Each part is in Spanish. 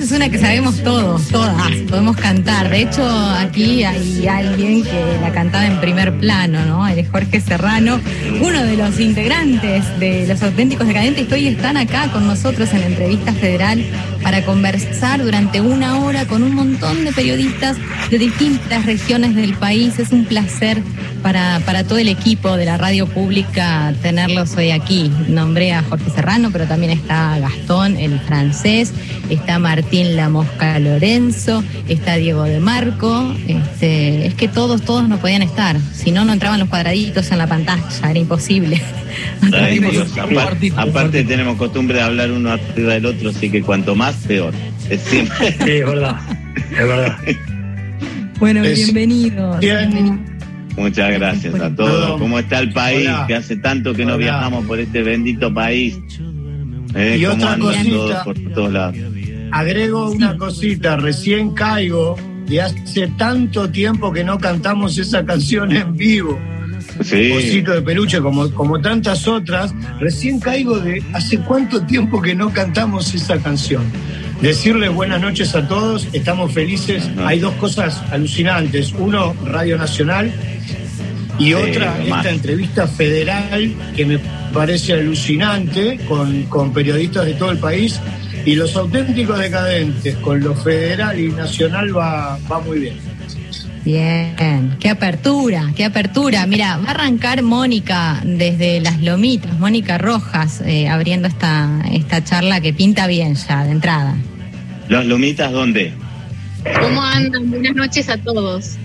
es una que sabemos todos, todas. Podemos cantar. De hecho, aquí hay alguien que la cantaba en primer plano, ¿no? El Jorge Serrano, uno de los integrantes de Los Auténticos Decadentes, hoy están acá con nosotros en la entrevista federal para conversar durante una hora con un montón de periodistas de distintas regiones del país. Es un placer para, para todo el equipo de la radio pública tenerlos hoy aquí. Nombré a Jorge Serrano, pero también está Gastón, el francés, está Martín La Mosca Lorenzo, está Diego de Marco. Este, es que todos, todos no podían estar. Si no, no entraban los cuadraditos en la pantalla, era imposible. Ay, Dios, aparte, aparte tenemos costumbre de hablar uno arriba del otro, así que cuanto más, peor. Es siempre. Sí, es verdad. Es verdad. Bueno, Es- bienvenidos. Bien. bienvenidos. Muchas gracias a todos. ¿Cómo está el país? Hola. Que hace tanto que no viajamos por este bendito país. Eh, Y ¿Cómo otra andan cosita. todos por todos lados? Agrego una cosita, recién caigo y hace tanto tiempo que no cantamos esa canción en vivo. Sí. Osito de peluche, como, como tantas otras, recién caigo de hace cuánto tiempo que no cantamos esa canción. Decirles buenas noches a todos, estamos felices. Ajá. Hay dos cosas alucinantes. Uno, Radio Nacional, y Sí, otra, esta entrevista federal que me parece alucinante con, con periodistas de todo el país. Y los auténticos decadentes con lo federal y nacional va, va muy bien. Bien, qué apertura, qué apertura. Mira, va a arrancar Mónica desde Las Lomitas, Mónica Rojas, eh, abriendo esta, esta charla que pinta bien ya de entrada. ¿Los Lomitas dónde? ¿Cómo andan? Buenas noches a todos.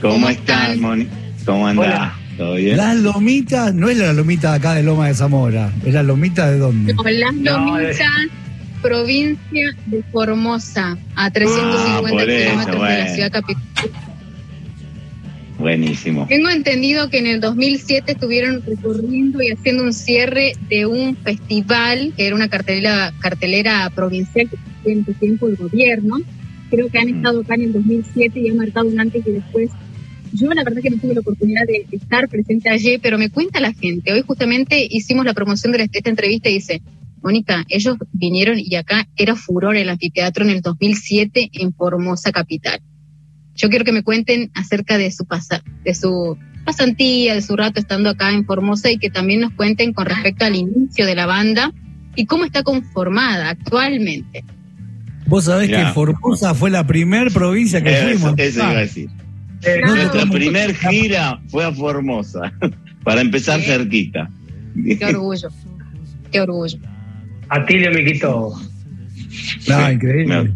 ¿Cómo, ¿Cómo están, están? Moni? ¿Cómo andás? Hola. ¿Todo bien? Las lomitas, no es la lomita de acá de Loma de Zamora, es la lomita de dónde. No, Las No, Lomitas, provincia de Formosa, a 350 Ah, kilómetros de la ciudad capital. Buenísimo. Tengo entendido que en el 2007 estuvieron recorriendo y haciendo un cierre de un festival, que era una cartelera, cartelera provincial que en ese tiempo el gobierno. Creo que han Mm. estado acá en el 2007 y han marcado un antes y después. Yo la verdad que no tuve la oportunidad de estar presente allí, pero me cuenta la gente. Hoy justamente hicimos la promoción de esta entrevista y dice, Mónica, ellos vinieron y acá era furor el anfiteatro en el 2007 en Formosa Capital. Yo quiero que me cuenten acerca de su pasa, de su pasantía, de su rato estando acá en Formosa y que también nos cuenten con respecto al inicio de la banda y cómo está conformada actualmente. Vos sabés que Formosa fue la primer provincia que fuimos. eso iba a decir. Eh, No, Nuestra no. primer gira fue a Formosa, para empezar cerquita. Qué orgullo, qué orgullo. Atilio me quitó. Ah, increíble.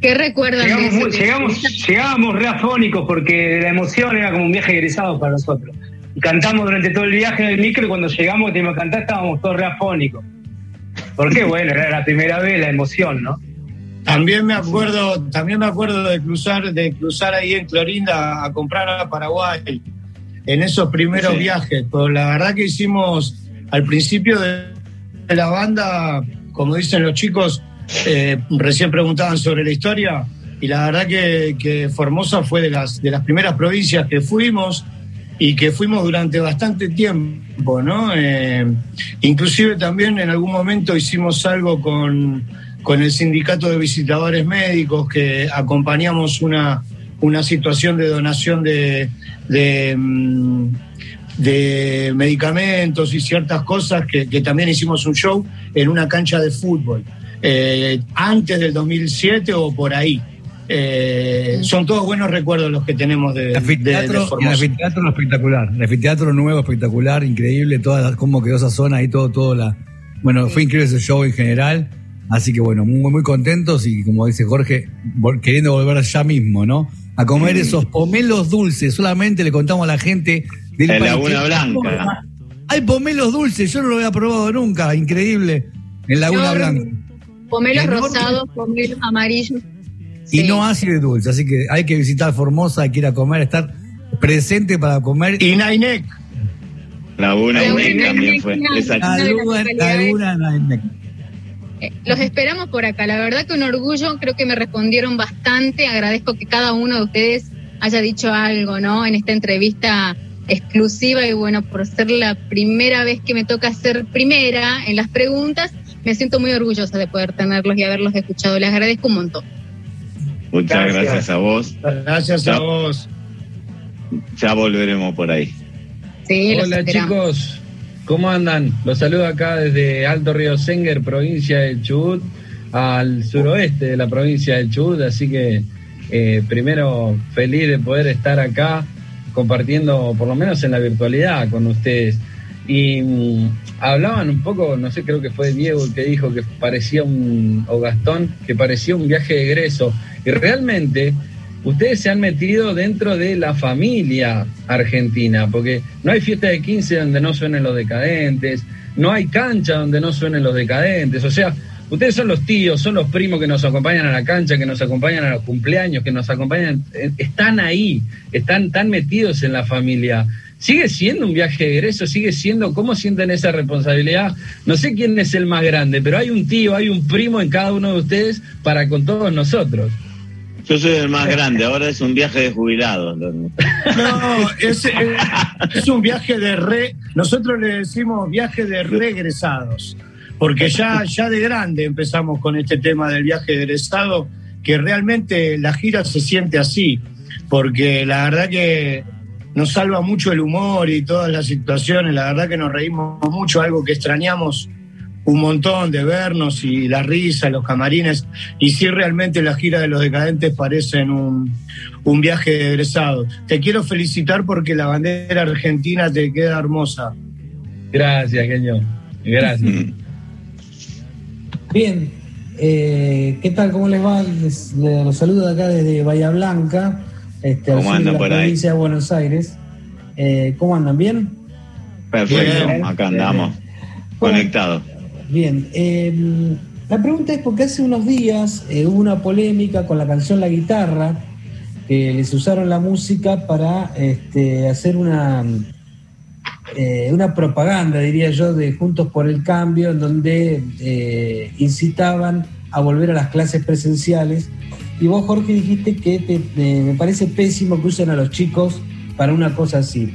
¿Qué recuerdan Llegamos, muy- llegamos, llegábamos re afónicos porque la emoción era como un viaje egresado para nosotros. Y cantamos durante todo el viaje en el micro y cuando llegamos teníamos que cantar estábamos todos re afónicos. Porque bueno, era la primera vez la emoción, ¿no? También me acuerdo, también me acuerdo de cruzar, de cruzar ahí en Clorinda a comprar a Paraguay en esos primeros Sí. viajes. Pero la verdad que hicimos al principio de la banda, como dicen los chicos, eh, recién preguntaban sobre la historia, y la verdad que, que Formosa fue de las, de las primeras provincias que fuimos y que fuimos durante bastante tiempo, ¿no? Eh, inclusive también en algún momento hicimos algo con, con el sindicato de visitadores médicos que acompañamos una, una situación de donación de, mm, de medicamentos y ciertas cosas que, que también hicimos un show en una cancha de fútbol eh, antes del 2007 o por ahí. Eh, son todos buenos recuerdos los que tenemos de, El de- de anfiteatro, el anfiteatro espectacular. El anfiteatro nuevo, espectacular, increíble. Toda la- cómo quedó esa zona y todo, todo la. Bueno, fue increíble ese show en general. Así que bueno, muy, muy contentos y como dice Jorge, vol- queriendo volver ya mismo, ¿no? A comer esos pomelos dulces. Solamente le contamos a la gente del En Laguna que- Blanca. Hay pomelos dulces, yo no lo había probado nunca, increíble. En Laguna Yo- Blanca. Pomelos rosados, pomelos amarillos. Y Sí. no ácido y dulce, así que hay que visitar Formosa, hay que ir a comer, estar presente para comer. Y Nainec, Laguna y también fue. Eh, los esperamos por acá. La verdad que un orgullo, creo que me respondieron bastante. Agradezco que cada uno de ustedes haya dicho algo, ¿no? En esta entrevista exclusiva y bueno, por ser la primera vez que me toca ser primera en las preguntas, me siento muy orgullosa de poder tenerlos y haberlos escuchado. Les agradezco un montón. Muchas gracias, a vos. Gracias a vos. Ya volveremos por ahí. Sí, Hola chicos, ¿cómo andan? Los saludo acá desde Alto Río Senger, provincia de Chubut, al suroeste de la provincia de Chubut, así que eh, primero feliz de poder estar acá compartiendo, por lo menos en la virtualidad, con ustedes. Y mm, hablaban un poco, no sé, creo que fue Diego el que dijo que parecía un, o Gastón, que parecía un viaje de egreso. Y realmente ustedes se han metido dentro de la familia argentina, porque no hay fiesta de 15 donde no suenen los decadentes, no hay cancha donde no suenen los decadentes, o sea, ustedes son los tíos, son los primos que nos acompañan a la cancha, que nos acompañan a los cumpleaños, que nos acompañan, eh, están ahí, están tan metidos en la familia. Sigue siendo un viaje de egreso, sigue siendo, ¿cómo sienten esa responsabilidad? No sé quién es el más grande, pero hay un tío, hay un primo en cada uno de ustedes para con todos nosotros. Yo soy el más grande, ahora es un viaje de jubilados. No, es, es, un viaje de re. Nosotros le decimos viaje de regresados, porque ya, ya de grande empezamos con este tema del viaje de egresado, que realmente la gira se siente así, porque la verdad que nos salva mucho el humor y todas las situaciones, la verdad que nos reímos mucho, algo que extrañamos un montón de vernos y la risa, los camarines, y sí realmente la gira de los decadentes parecen un, un viaje de egresado. Te quiero felicitar porque la bandera argentina te queda hermosa. Gracias, genio. Gracias. Bien, eh, ¿qué tal? ¿Cómo les va? Les, los saludo acá desde Bahía Blanca, este, ¿Cómo andan la por ahí? provincia de Buenos Aires. Eh, ¿Cómo andan? ¿Bien? Perfecto, Bien. acá andamos, Bueno, conectados. Bien, eh, la pregunta es porque hace unos días eh, hubo una polémica con la canción La Guitarra, que les usaron la música para este, hacer una, eh, una propaganda, diría yo, de Juntos por el Cambio, en donde eh, incitaban a volver a las clases presenciales. Y vos, Jorge, dijiste que te- te- me parece pésimo que usen a los chicos para una cosa así.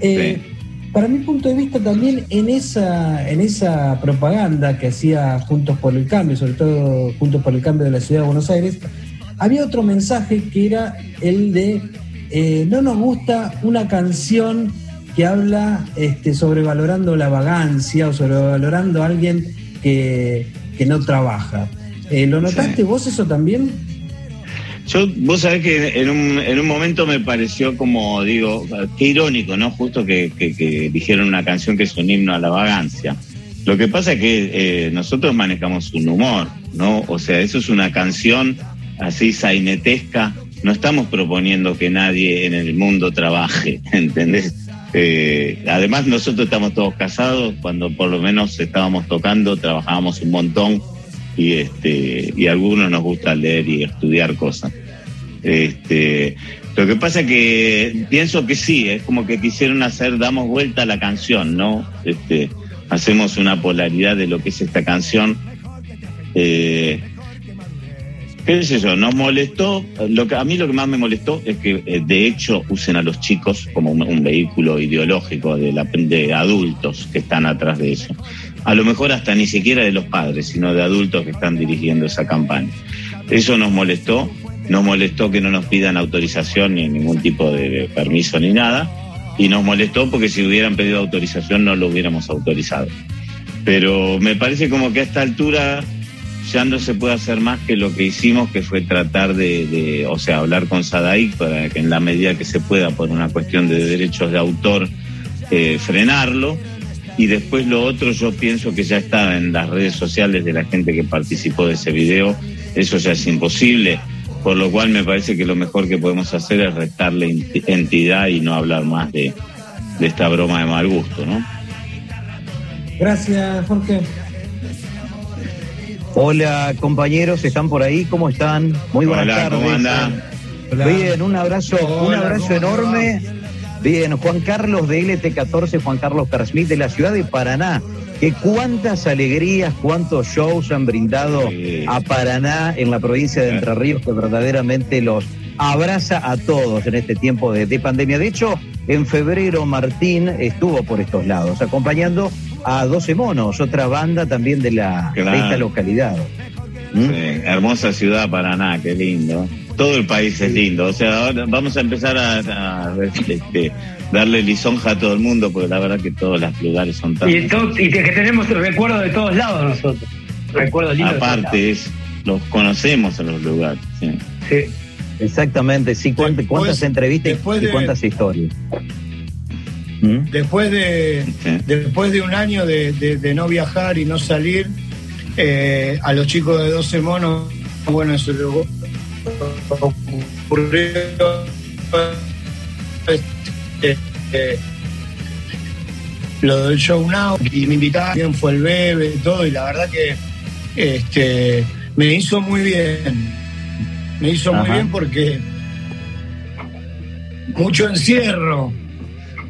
Eh, Para mi punto de vista también en esa, en esa propaganda que hacía Juntos por el Cambio, sobre todo Juntos por el Cambio de la Ciudad de Buenos Aires, había otro mensaje que era el de no nos gusta una canción que habla este, sobrevalorando la vagancia o sobrevalorando a alguien que, que no trabaja. Eh, ¿Lo notaste vos eso también? Yo, vos sabés que en un, en un momento me pareció como, digo, qué irónico, ¿no? Justo que, que, que dijeron una canción que es un himno a la vagancia. Lo que pasa es que eh, nosotros manejamos un humor, ¿no? O sea, eso es una canción así sainetesca. No estamos proponiendo que nadie en el mundo trabaje, ¿entendés? Eh, además, nosotros estamos todos casados, cuando por lo menos estábamos tocando, trabajábamos un montón y este y a algunos nos gusta leer y estudiar cosas. Este, lo que pasa que pienso que sí, es como que quisieron hacer, damos vuelta a la canción, ¿no? Este, hacemos una polaridad de lo que es esta canción. Eh, qué sé yo, nos molestó, lo que, a mí lo que más me molestó es que eh, de hecho usen a los chicos como un, vehículo ideológico de, la, de adultos que están atrás de eso. A lo mejor hasta ni siquiera de los padres, sino de adultos que están dirigiendo esa campaña. Eso nos molestó, nos molestó que no nos pidan autorización ni ningún tipo de permiso ni nada, y nos molestó porque si hubieran pedido autorización no lo hubiéramos autorizado. Pero me parece como que a esta altura ya no se puede hacer más que lo que hicimos, que fue tratar de, o sea, hablar con Sadaic para que en la medida que se pueda, por una cuestión de derechos de autor, eh, frenarlo. Y después lo otro, yo pienso que ya está en las redes sociales de la gente que participó de ese video, eso ya es imposible, por lo cual me parece que lo mejor que podemos hacer es restarle ent- entidad y no hablar más de, de esta broma de mal gusto, ¿no? Gracias, Jorge. Hola compañeros, ¿están por ahí? ¿Cómo están? Muy buenas Hola, tardes. ¿cómo anda? Bien, un abrazo, un abrazo ¿cómo enorme Bien, Juan Carlos de LT14, Juan Carlos Carsmith de la ciudad de Paraná. Que cuántas alegrías, cuántos shows han brindado a Paraná en la provincia de Entre Ríos que verdaderamente los abraza a todos en este tiempo de, de pandemia. De hecho, en febrero Martín estuvo por estos lados, acompañando a 12 Monos, otra banda también de, la, de esta localidad. Sí, hermosa ciudad Paraná, qué lindo. Todo el país es lindo. O sea, ahora vamos a empezar a, a, este, darle lisonja a todo el mundo, porque la verdad que todos los lugares son tan. Y, que, que tenemos recuerdos de todos lados nosotros. Recuerdos lindos. Aparte, es, los conocemos en los lugares. sí. Exactamente, sí, cuántas, Después- entrevistas y de- cuántas historias. ¿Mm? Después de, después de un año de, de- de no viajar y no salir, eh, a los chicos de 12 monos, bueno, eso le ocurrió. este, eh, lo del show now y me invitaron, fue el bebé todo, y la verdad que este, me hizo muy bien. Me hizo muy bien porque mucho encierro,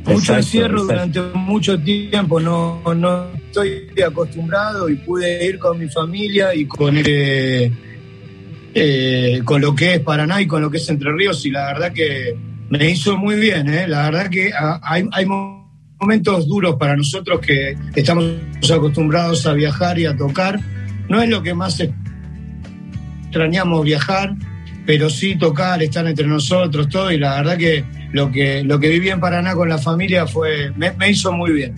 mucho Exacto, encierro exacto. durante mucho tiempo, no, no estoy acostumbrado y pude ir con mi familia y con eh, eh, con lo que es Paraná y con lo que es Entre Ríos y la verdad que me hizo muy bien, ¿eh? la verdad que ah, hay, hay mo- momentos duros para nosotros que estamos acostumbrados a viajar y a tocar, no es lo que más extrañamos viajar, pero sí tocar, estar entre nosotros, todo, y la verdad que lo que, lo que viví en Paraná con la familia fue, me, hizo muy bien.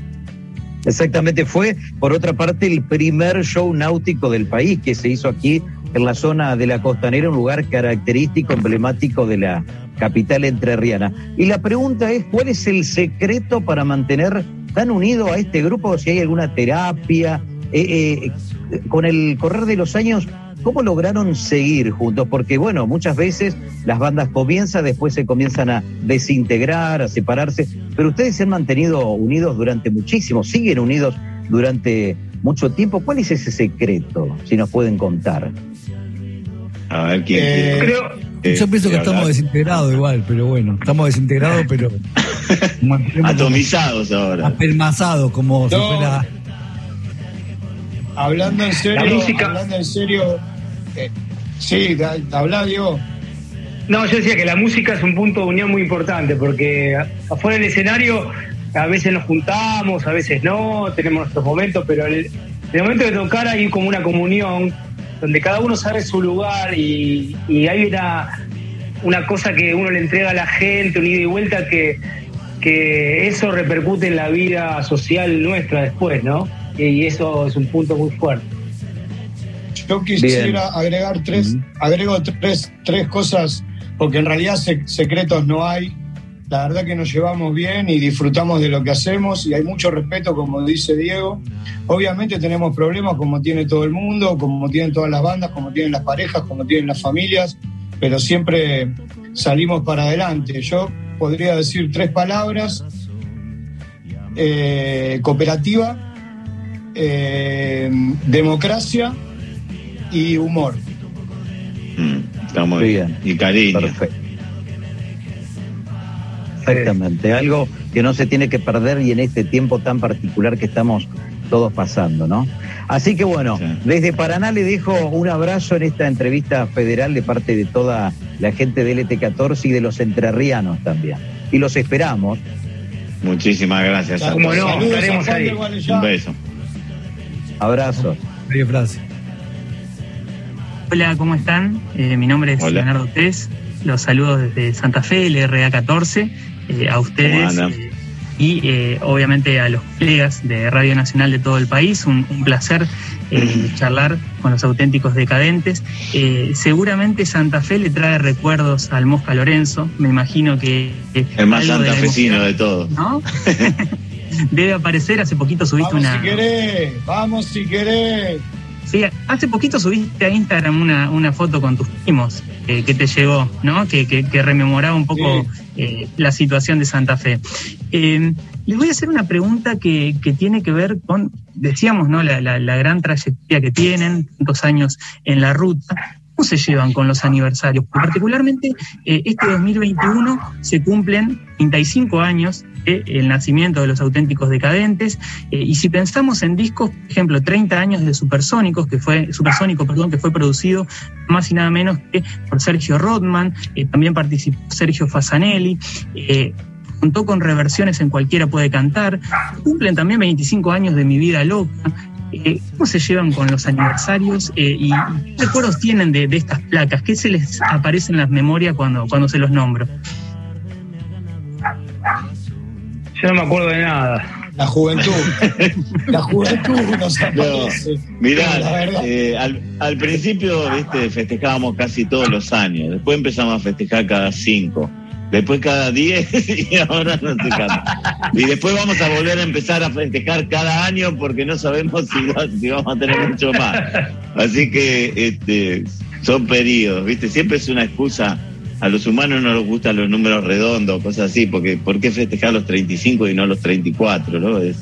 Exactamente, fue por otra parte el primer show náutico del país que se hizo aquí en la zona de la costanera, un lugar característico, emblemático de la capital entrerriana. Y la pregunta es, ¿cuál es el secreto para mantener tan unido a este grupo? Si hay alguna terapia, Eh, eh, con el correr de los años, ¿cómo lograron seguir juntos? Porque bueno, muchas veces las bandas comienzan, después se comienzan a desintegrar, a separarse, pero ustedes se han mantenido unidos durante muchísimo, siguen unidos durante mucho tiempo. ¿Cuál es ese secreto? Si nos pueden contar. A ver quién Eh? Creo, Eh, Yo pienso que hablar. estamos desintegrados igual, pero bueno, estamos desintegrados, pero atomizados ahora. apelmazados como si fuera Hablando en serio, La música- hablando en serio, eh, sí, habla Diego. No, yo decía que la música es un punto de unión muy importante porque afuera del escenario a veces nos juntamos, a veces no, tenemos nuestros momentos, pero el, momento de tocar hay como una comunión donde cada uno sabe su lugar y, y hay una, una cosa que uno le entrega a la gente, un ida y vuelta que, que eso repercute en la vida social nuestra después, ¿no? Y eso es un punto muy fuerte. Yo quisiera Bien. agregar tres, agrego tres, tres cosas, porque en realidad se- secretos no hay. La verdad que nos llevamos bien y disfrutamos de lo que hacemos y hay mucho respeto, como dice Diego. Obviamente tenemos problemas como tiene todo el mundo, como tienen todas las bandas, como tienen las parejas, como tienen las familias, pero siempre salimos para adelante. Yo podría decir tres palabras. Eh, cooperativa, eh, democracia y humor. Mm, Está muy Bien. bien. Y cariño. Perfecto. Exactamente, algo que no se tiene que perder y en este tiempo tan particular que estamos todos pasando, ¿no? Así que bueno, Sí. desde Paraná le dejo un abrazo en esta entrevista federal de parte de toda la gente del ET14 y de los entrerrianos también. Y los esperamos. Muchísimas gracias. a Como todos. no, estaremos ahí. Un beso. Abrazos. media frase. Hola, ¿cómo están? Eh, mi nombre es Hola. Leonardo Tess. Los saludo desde Santa Fe, el RA14, eh, a ustedes ¿Cómo andan? eh, y eh, obviamente a los colegas de Radio Nacional de todo el país. Un, un placer eh, charlar con los auténticos decadentes. Eh, seguramente Santa Fe le trae recuerdos al Mosca Lorenzo. Me imagino que. El más de santafesino emoción, de todos. ¿No? Debe aparecer. Hace poquito subiste Vamos una. si querés, vamos si querés. Sí, hace poquito subiste a Instagram una, una foto con tus primos eh, que te llegó, ¿no? Que, que- que rememoraba un poco eh, la situación de Santa Fe. Eh, les voy a hacer una pregunta que, que tiene que ver con, decíamos, ¿no? La, la- la gran trayectoria que tienen, tantos años en la ruta. ¿Cómo se llevan con los aniversarios? Particularmente eh, este 2021 se cumplen 35 años el nacimiento de los auténticos decadentes. Eh, y si pensamos en discos, por ejemplo, 30 años de Supersónicos, que fue, Supersónico, perdón, que fue producido más y nada menos que por Sergio Rodman, eh, también participó Sergio Fasanelli. contó con reversiones en Cualquiera puede cantar. Cumplen también 25 años de Mi vida loca. Eh, ¿Cómo se llevan con los aniversarios eh, y qué recuerdos tienen de, estas placas? ¿Qué se les aparece en las memorias cuando, cuando se los nombro? Yo no me acuerdo de nada. La juventud. la juventud nos aparece. mirá, eh, al, al, principio ¿viste? festejábamos casi todos los años, después empezamos a festejar cada cinco después cada 10 y ahora no se canta. Y después vamos a volver a empezar a festejar cada año porque no sabemos si, vamos a tener mucho más. Así que este, son periodos, ¿viste? Siempre es una excusa. A los humanos no les gustan los números redondos, cosas así, porque ¿por qué festejar los 35 y no los 34? ¿no? Es,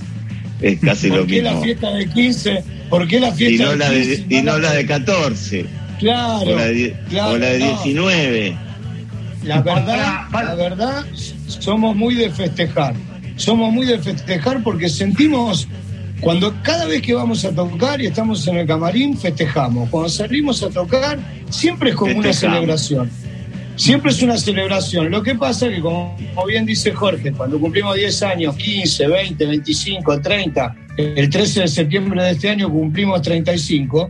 es casi lo mismo. ¿Por qué la fiesta de 15? ¿Por qué la fiesta y no la de, y no la de 14? Claro. O la de, o la de 19. La verdad, la verdad, somos muy de festejar. Somos muy de festejar porque sentimos, cuando cada vez que vamos a tocar y estamos en el camarín, festejamos. Cuando salimos a tocar, siempre es como una celebración. Siempre es una celebración. Lo que pasa es que, como, bien dice Jorge, cuando cumplimos 10 años, 15, 20, 25, 30, el 13 de septiembre de este año cumplimos 35,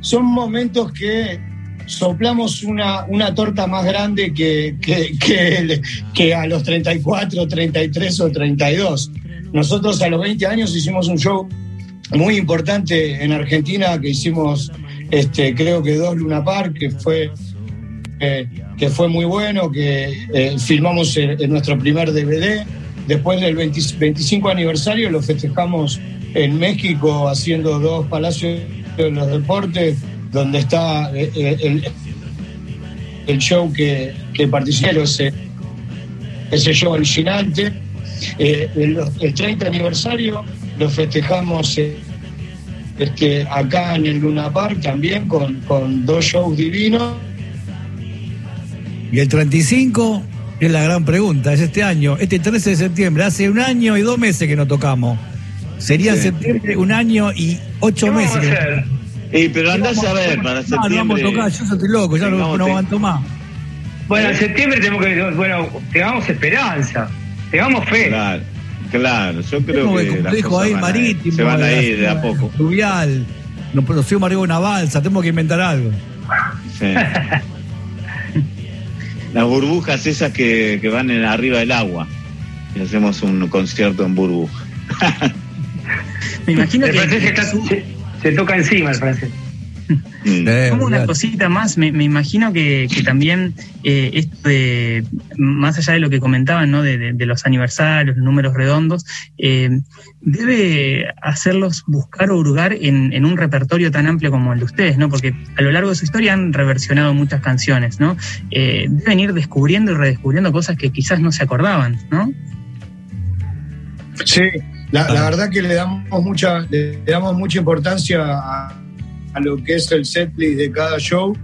son momentos que soplamos una, una torta más grande que, que, que, a los 34, 33 o 32. Nosotros a los 20 años hicimos un show muy importante en Argentina que hicimos, este, creo que dos Luna Park, que fue, eh, que fue muy bueno, que eh, filmamos en, nuestro primer DVD. Después del 25 aniversario lo festejamos en México haciendo dos palacios de los deportes donde está eh, eh, el, show que, que participé, ese, ese show alucinante. Eh, el, 30 aniversario lo festejamos este, acá en el Luna Park también con, con dos shows divinos. Y el 35 es la gran pregunta, es este año, este 13 de septiembre, hace un año y dos meses que no tocamos. Sería en septiembre un año y ocho meses. Y pero andás a ver para septiembre. No, vamos a tocar, yo estoy loco, ya no, no aguanto más. Bueno, en septiembre tenemos que, bueno, tengamos esperanza, tengamos fe. Claro, claro, yo creo que. complejo ahí marítimo. Se van a ir de a poco. Fluvial, nos producimos arriba una balsa, tenemos que inventar algo. Sí. Las burbujas esas que, que van en arriba del agua. Y hacemos un concierto en burbuja. Me imagino que se toca encima el francés. Como una cosita más, me, imagino que, también eh, esto de, más allá de lo que comentaban, ¿no? de, los aniversarios, los números redondos, eh, debe hacerlos buscar o hurgar en, un repertorio tan amplio como el de ustedes, ¿no? Porque a lo largo de su historia han reversionado muchas canciones, ¿no? Eh, deben ir descubriendo y redescubriendo cosas que quizás no se acordaban, ¿no? Sí, la, verdad que le damos mucha, le damos mucha importancia a, lo que es el setlist de cada show.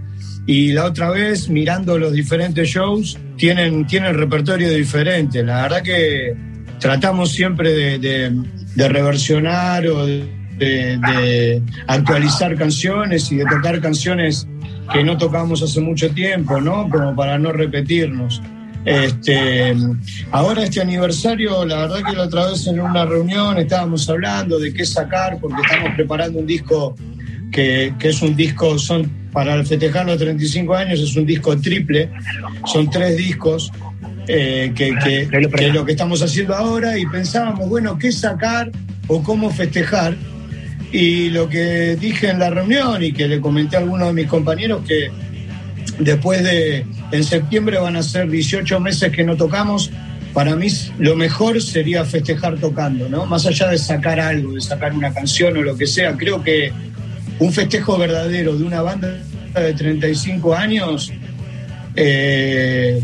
Y la otra vez, mirando los diferentes shows, tienen, tienen repertorio diferente. La verdad que tratamos siempre de, reversionar o de, de, actualizar canciones y de tocar canciones que no tocamos hace mucho tiempo, ¿no? Como para no repetirnos. Este, ahora este aniversario, la verdad que la otra vez en una reunión estábamos hablando de qué sacar, porque estamos preparando un disco que, es un disco, son para festejar los 35 años, es un disco triple, son tres discos. Eh, que, que, que, es lo que estamos haciendo ahora y pensábamos, bueno, ¿qué sacar o cómo festejar? Y lo que dije en la reunión y que le comenté a algunos de mis compañeros que después de, en septiembre van a ser 18 meses que no tocamos. Para mí lo mejor sería festejar tocando, ¿no? Más allá de sacar algo, de sacar una canción o lo que sea. Creo que un festejo verdadero de una banda de 35 años eh,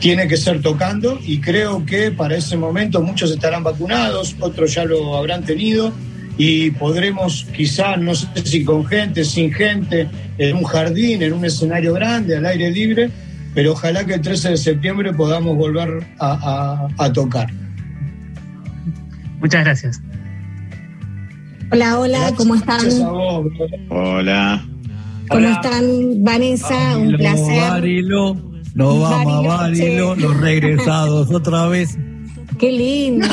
tiene que ser tocando y creo que para ese momento muchos estarán vacunados, otros ya lo habrán tenido y podremos quizá, no sé si con gente, sin gente, en un jardín, en un escenario grande, al aire libre, pero ojalá que el 13 de septiembre podamos volver a, a- a tocar. Muchas gracias. Hola, hola, ¿cómo están? Gracias a vos, bro. Hola. ¿Cómo están? Vanessa, un Barilo, placer. Barilo, no vamos a Bariloche. Barilo, los regresados otra vez. Qué lindo,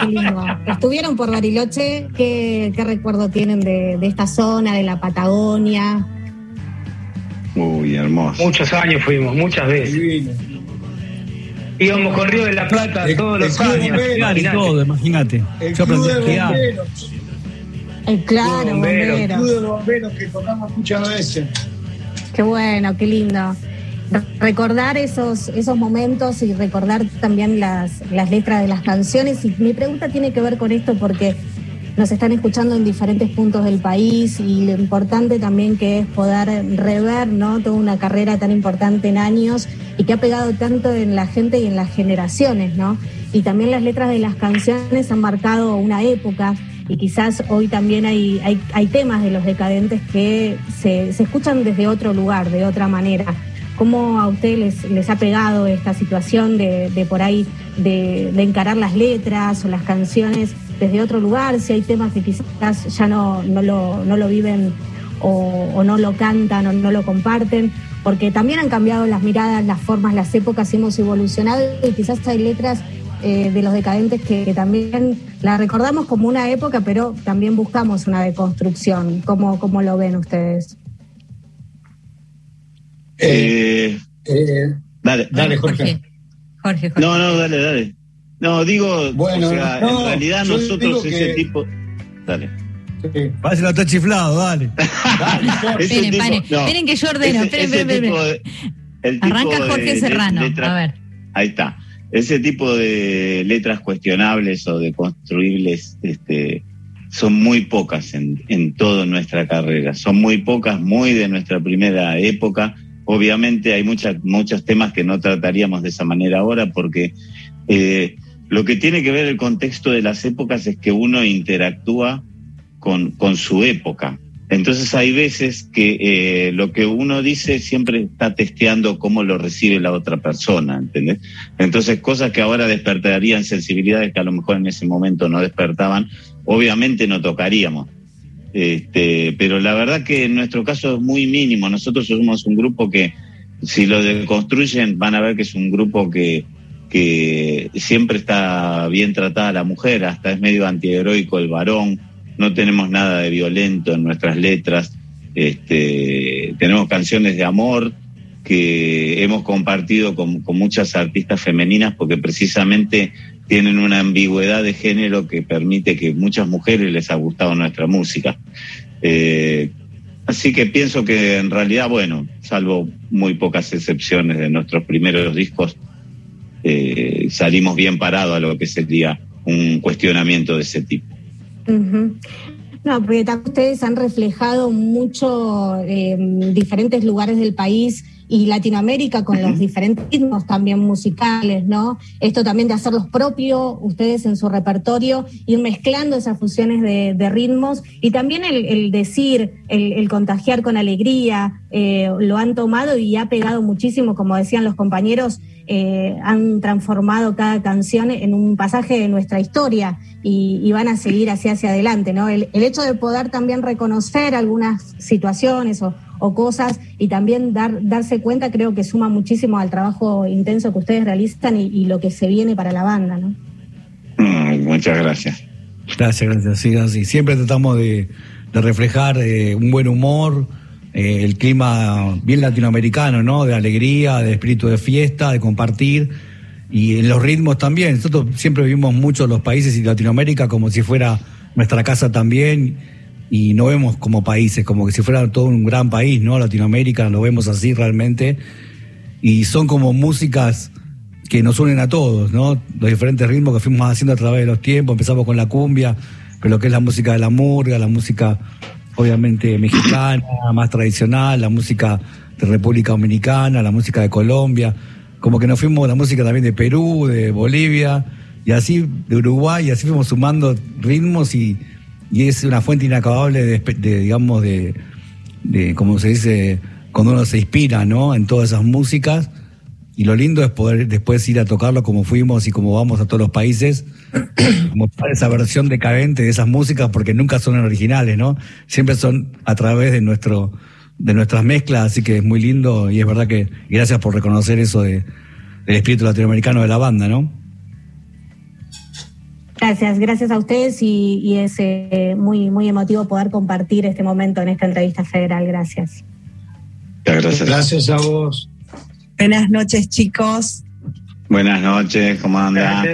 qué lindo. Estuvieron por Bariloche, ¿qué, qué recuerdo tienen de, de esta zona, de la Patagonia? Uy, hermoso. Muchos años fuimos, muchas veces. Divino. Íbamos con Río de la Plata El- todos el los años. imagínate. El Yo club aprendí de bomberos, El claro, Bomberos. bomberos. el club de bomberos que tocamos muchas veces. Qué bueno, qué lindo. Re- Recordar esos, esos momentos y recordar también las, las letras de las canciones. Y mi pregunta tiene que ver con esto porque nos están escuchando en diferentes puntos del país y lo importante también que es poder rever ¿no? toda una carrera tan importante en años y que ha pegado tanto en la gente y en las generaciones, ¿no? Y también las letras de las canciones han marcado una época y quizás hoy también hay, hay, hay temas de los decadentes que se, se escuchan desde otro lugar, de otra manera. ¿Cómo a ustedes les, ha pegado esta situación de, por ahí, de, de encarar las letras o las canciones desde otro lugar? Si hay temas que quizás ya no, no, lo, no lo viven o, no lo cantan o no lo comparten, porque también han cambiado las miradas, las formas, las épocas, hemos evolucionado y quizás hay letras eh, de los decadentes que, que también la recordamos como una época, pero también buscamos una deconstrucción. ¿Cómo, cómo lo ven ustedes? Eh, Eh, dale, dale, Jorge. Jorge, Jorge. No, no, dale, dale. No, digo, Bueno, o sea, no, en realidad nosotros ese que- tipo. Dale. Sí. Parece que está chiflado, dale. Dale, Jorge. Esperen, tipo- paren, no, esperen que yo ordeno. ese- Esperen, ese esperen, tipo esperen. de- el tipo Arranca de- Jorge de Serrano. letra- A ver. Ahí está. Ese tipo de letras cuestionables o de construibles este, son muy pocas en, en toda nuestra carrera. Son muy pocas, muy de nuestra primera época. Obviamente hay muchas, muchos temas que no trataríamos de esa manera ahora porque eh, lo que tiene que ver el contexto de las épocas es que uno interactúa con, con su época. Entonces hay veces que eh, lo que uno dice siempre está testeando cómo lo recibe la otra persona, ¿entendés? Entonces cosas que ahora despertarían sensibilidades que a lo mejor en ese momento no despertaban, obviamente no tocaríamos. Este, pero la verdad que en nuestro caso es muy mínimo. Nosotros somos un grupo que, si lo deconstruyen, van a ver que es un grupo que, que siempre está bien tratada la mujer, hasta es medio antiheroico el varón, no tenemos nada de violento en nuestras letras, este, tenemos canciones de amor que hemos compartido con, con muchas artistas femeninas porque precisamente tienen una ambigüedad de género que permite que muchas mujeres les ha gustado nuestra música. Eh, así que pienso que en realidad, bueno, salvo muy pocas excepciones de nuestros primeros discos, eh, salimos bien parados a lo que sería un cuestionamiento de ese tipo. No, porque ustedes han reflejado mucho eh, diferentes lugares del país y Latinoamérica con los diferentes ritmos también musicales, ¿no? Esto también de hacerlos propios, ustedes en su repertorio, ir mezclando esas fusiones de, de ritmos y también el, el decir, el, el contagiar con alegría, eh, lo han tomado y ha pegado muchísimo, como decían los compañeros, eh, han transformado cada canción en un pasaje de nuestra historia y, y van a seguir así hacia adelante, ¿no? El, el hecho de poder también reconocer algunas situaciones o, o cosas y también dar, darse cuenta creo que suma muchísimo al trabajo intenso que ustedes realizan y, y lo que se viene para la banda, ¿no? Mm, muchas gracias. Gracias, gracias. Sí, así. Siempre tratamos de, de reflejar eh, un buen humor, eh, el clima bien latinoamericano, ¿no? De alegría, de espíritu de fiesta, de compartir. Y en los ritmos también. Nosotros siempre vivimos mucho los países y Latinoamérica como si fuera nuestra casa también. Y no vemos como países, como que si fuera todo un gran país, ¿no? Latinoamérica, lo vemos así realmente. Y son como músicas que nos unen a todos, ¿no? Los diferentes ritmos que fuimos haciendo a través de los tiempos. Empezamos con la cumbia, pero lo que es la música de la murga, la música obviamente mexicana, más tradicional, la música de República Dominicana, la música de Colombia. Como que nos fuimos la música también de Perú, de Bolivia, y así de Uruguay, y así fuimos sumando ritmos y, y es una fuente inacabable de, de, digamos, de, de, como se dice, cuando uno se inspira, ¿no? En todas esas músicas. Y lo lindo es poder después ir a tocarlo como fuimos y como vamos a todos los países, mostrar esa versión decadente de esas músicas porque nunca son originales, ¿no? Siempre son a través de nuestro de nuestras mezclas, así que es muy lindo y es verdad que gracias por reconocer eso de, del espíritu latinoamericano de la banda, ¿no? Gracias, gracias a ustedes y, y es eh, muy, muy emotivo poder compartir este momento en esta entrevista federal. Gracias. Gracias. Gracias a vos. Buenas noches, chicos. Buenas noches, ¿cómo anda?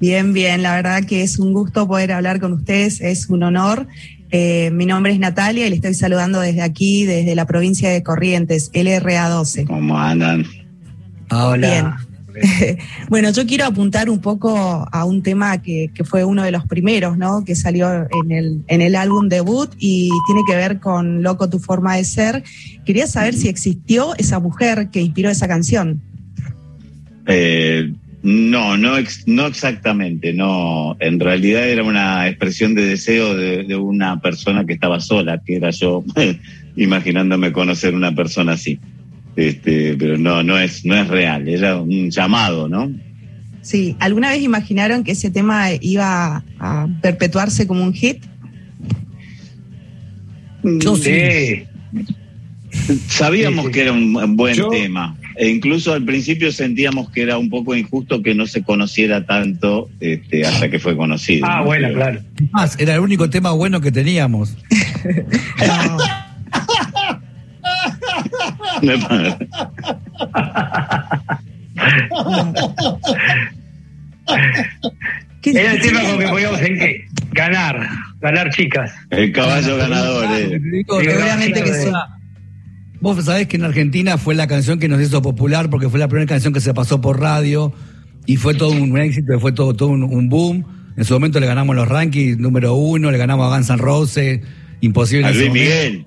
Bien, bien. La verdad que es un gusto poder hablar con ustedes, es un honor. Eh, mi nombre es Natalia y le estoy saludando desde aquí, desde la provincia de Corrientes, LRA12. ¿Cómo andan? Bien. bueno, yo quiero apuntar un poco a un tema que, que fue uno de los primeros, ¿no? Que salió en el, en el álbum debut y tiene que ver con Loco tu forma de ser. Quería saber si existió esa mujer que inspiró esa canción. Eh, no, no, ex- no exactamente, no. En realidad era una expresión de deseo de, de una persona que estaba sola, que era yo, imaginándome conocer una persona así. Este, pero no, no es, no es real, era un llamado, ¿no? Sí, ¿alguna vez imaginaron que ese tema iba a perpetuarse como un hit? Yo sí. Sabíamos Sí, sí. que era un buen Yo- tema. E incluso al principio sentíamos que era un poco injusto que no se conociera tanto este, hasta que fue conocido. Ah, ¿no? bueno, claro. Más, era el único tema bueno que teníamos. Me parece. Era el tema con que podíamos en qué? ganar, ganar chicas. El caballo ganador. eh. Seguramente que sí. Vos sabés que en Argentina fue la canción que nos hizo popular porque fue la primera canción que se pasó por radio y fue todo un éxito, fue todo, todo un, un boom. En su momento le ganamos los rankings número uno, le ganamos a Guns N' Roses, imposible. A Luis momento. Miguel.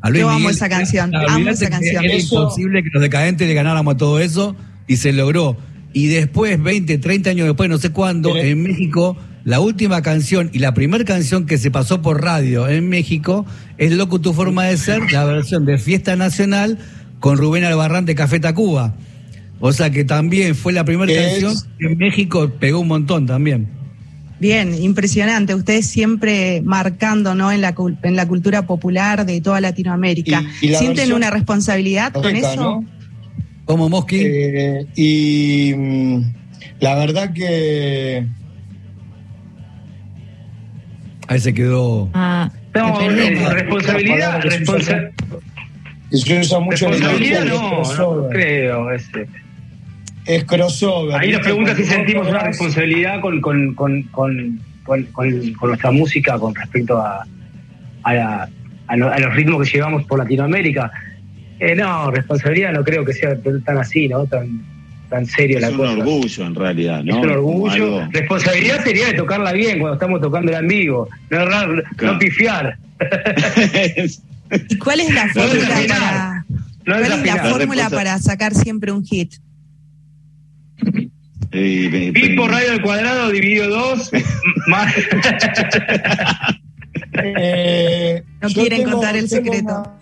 A Luis Yo amo Miguel. esa canción, amo esa canción. Era Eso- imposible que los decadentes le ganáramos a todo eso y se logró. Y después, 20, 30 años después, no sé cuándo, en México, la última canción y la primera canción que se pasó por radio en México es Loco tu forma de ser, la versión de Fiesta Nacional con Rubén Albarrán de Café Tacuba. O sea que también fue la primera ¿Qué canción es? que en México pegó un montón también. Bien, impresionante. Ustedes siempre marcando ¿no? en, la, en la cultura popular de toda Latinoamérica. Y- y la ¿Sienten versión una responsabilidad con eso? ¿no? ¿Cómo, Mosqui? Eh, y mm, la verdad que Ahí se quedó. Ah, No, eh, responsabilidad, responsa- se usa mucho responsabilidad no, no crossover. creo. este. Es crossover. Ahí nos pregunta si sentimos una responsabilidad con, con, con, con, con- con- con nuestra música con respecto a, a, la- a lo- a los ritmos que llevamos por Latinoamérica. Eh, no, responsabilidad no creo que sea tan así, ¿no? Tan, tan serio Es la un cosa. orgullo en realidad, ¿no? Es un orgullo. algo- Responsabilidad sería de tocarla bien cuando estamos tocándola en vivo. No errar, Claro. no pifiar. ¿Y cuál es la fórmula desafinar. para, No cuál es la fórmula para sacar siempre un hit? Y- y- Pi por radio al cuadrado dividido dos, más. Eh, No quieren tengo- contar el tengo secreto. una-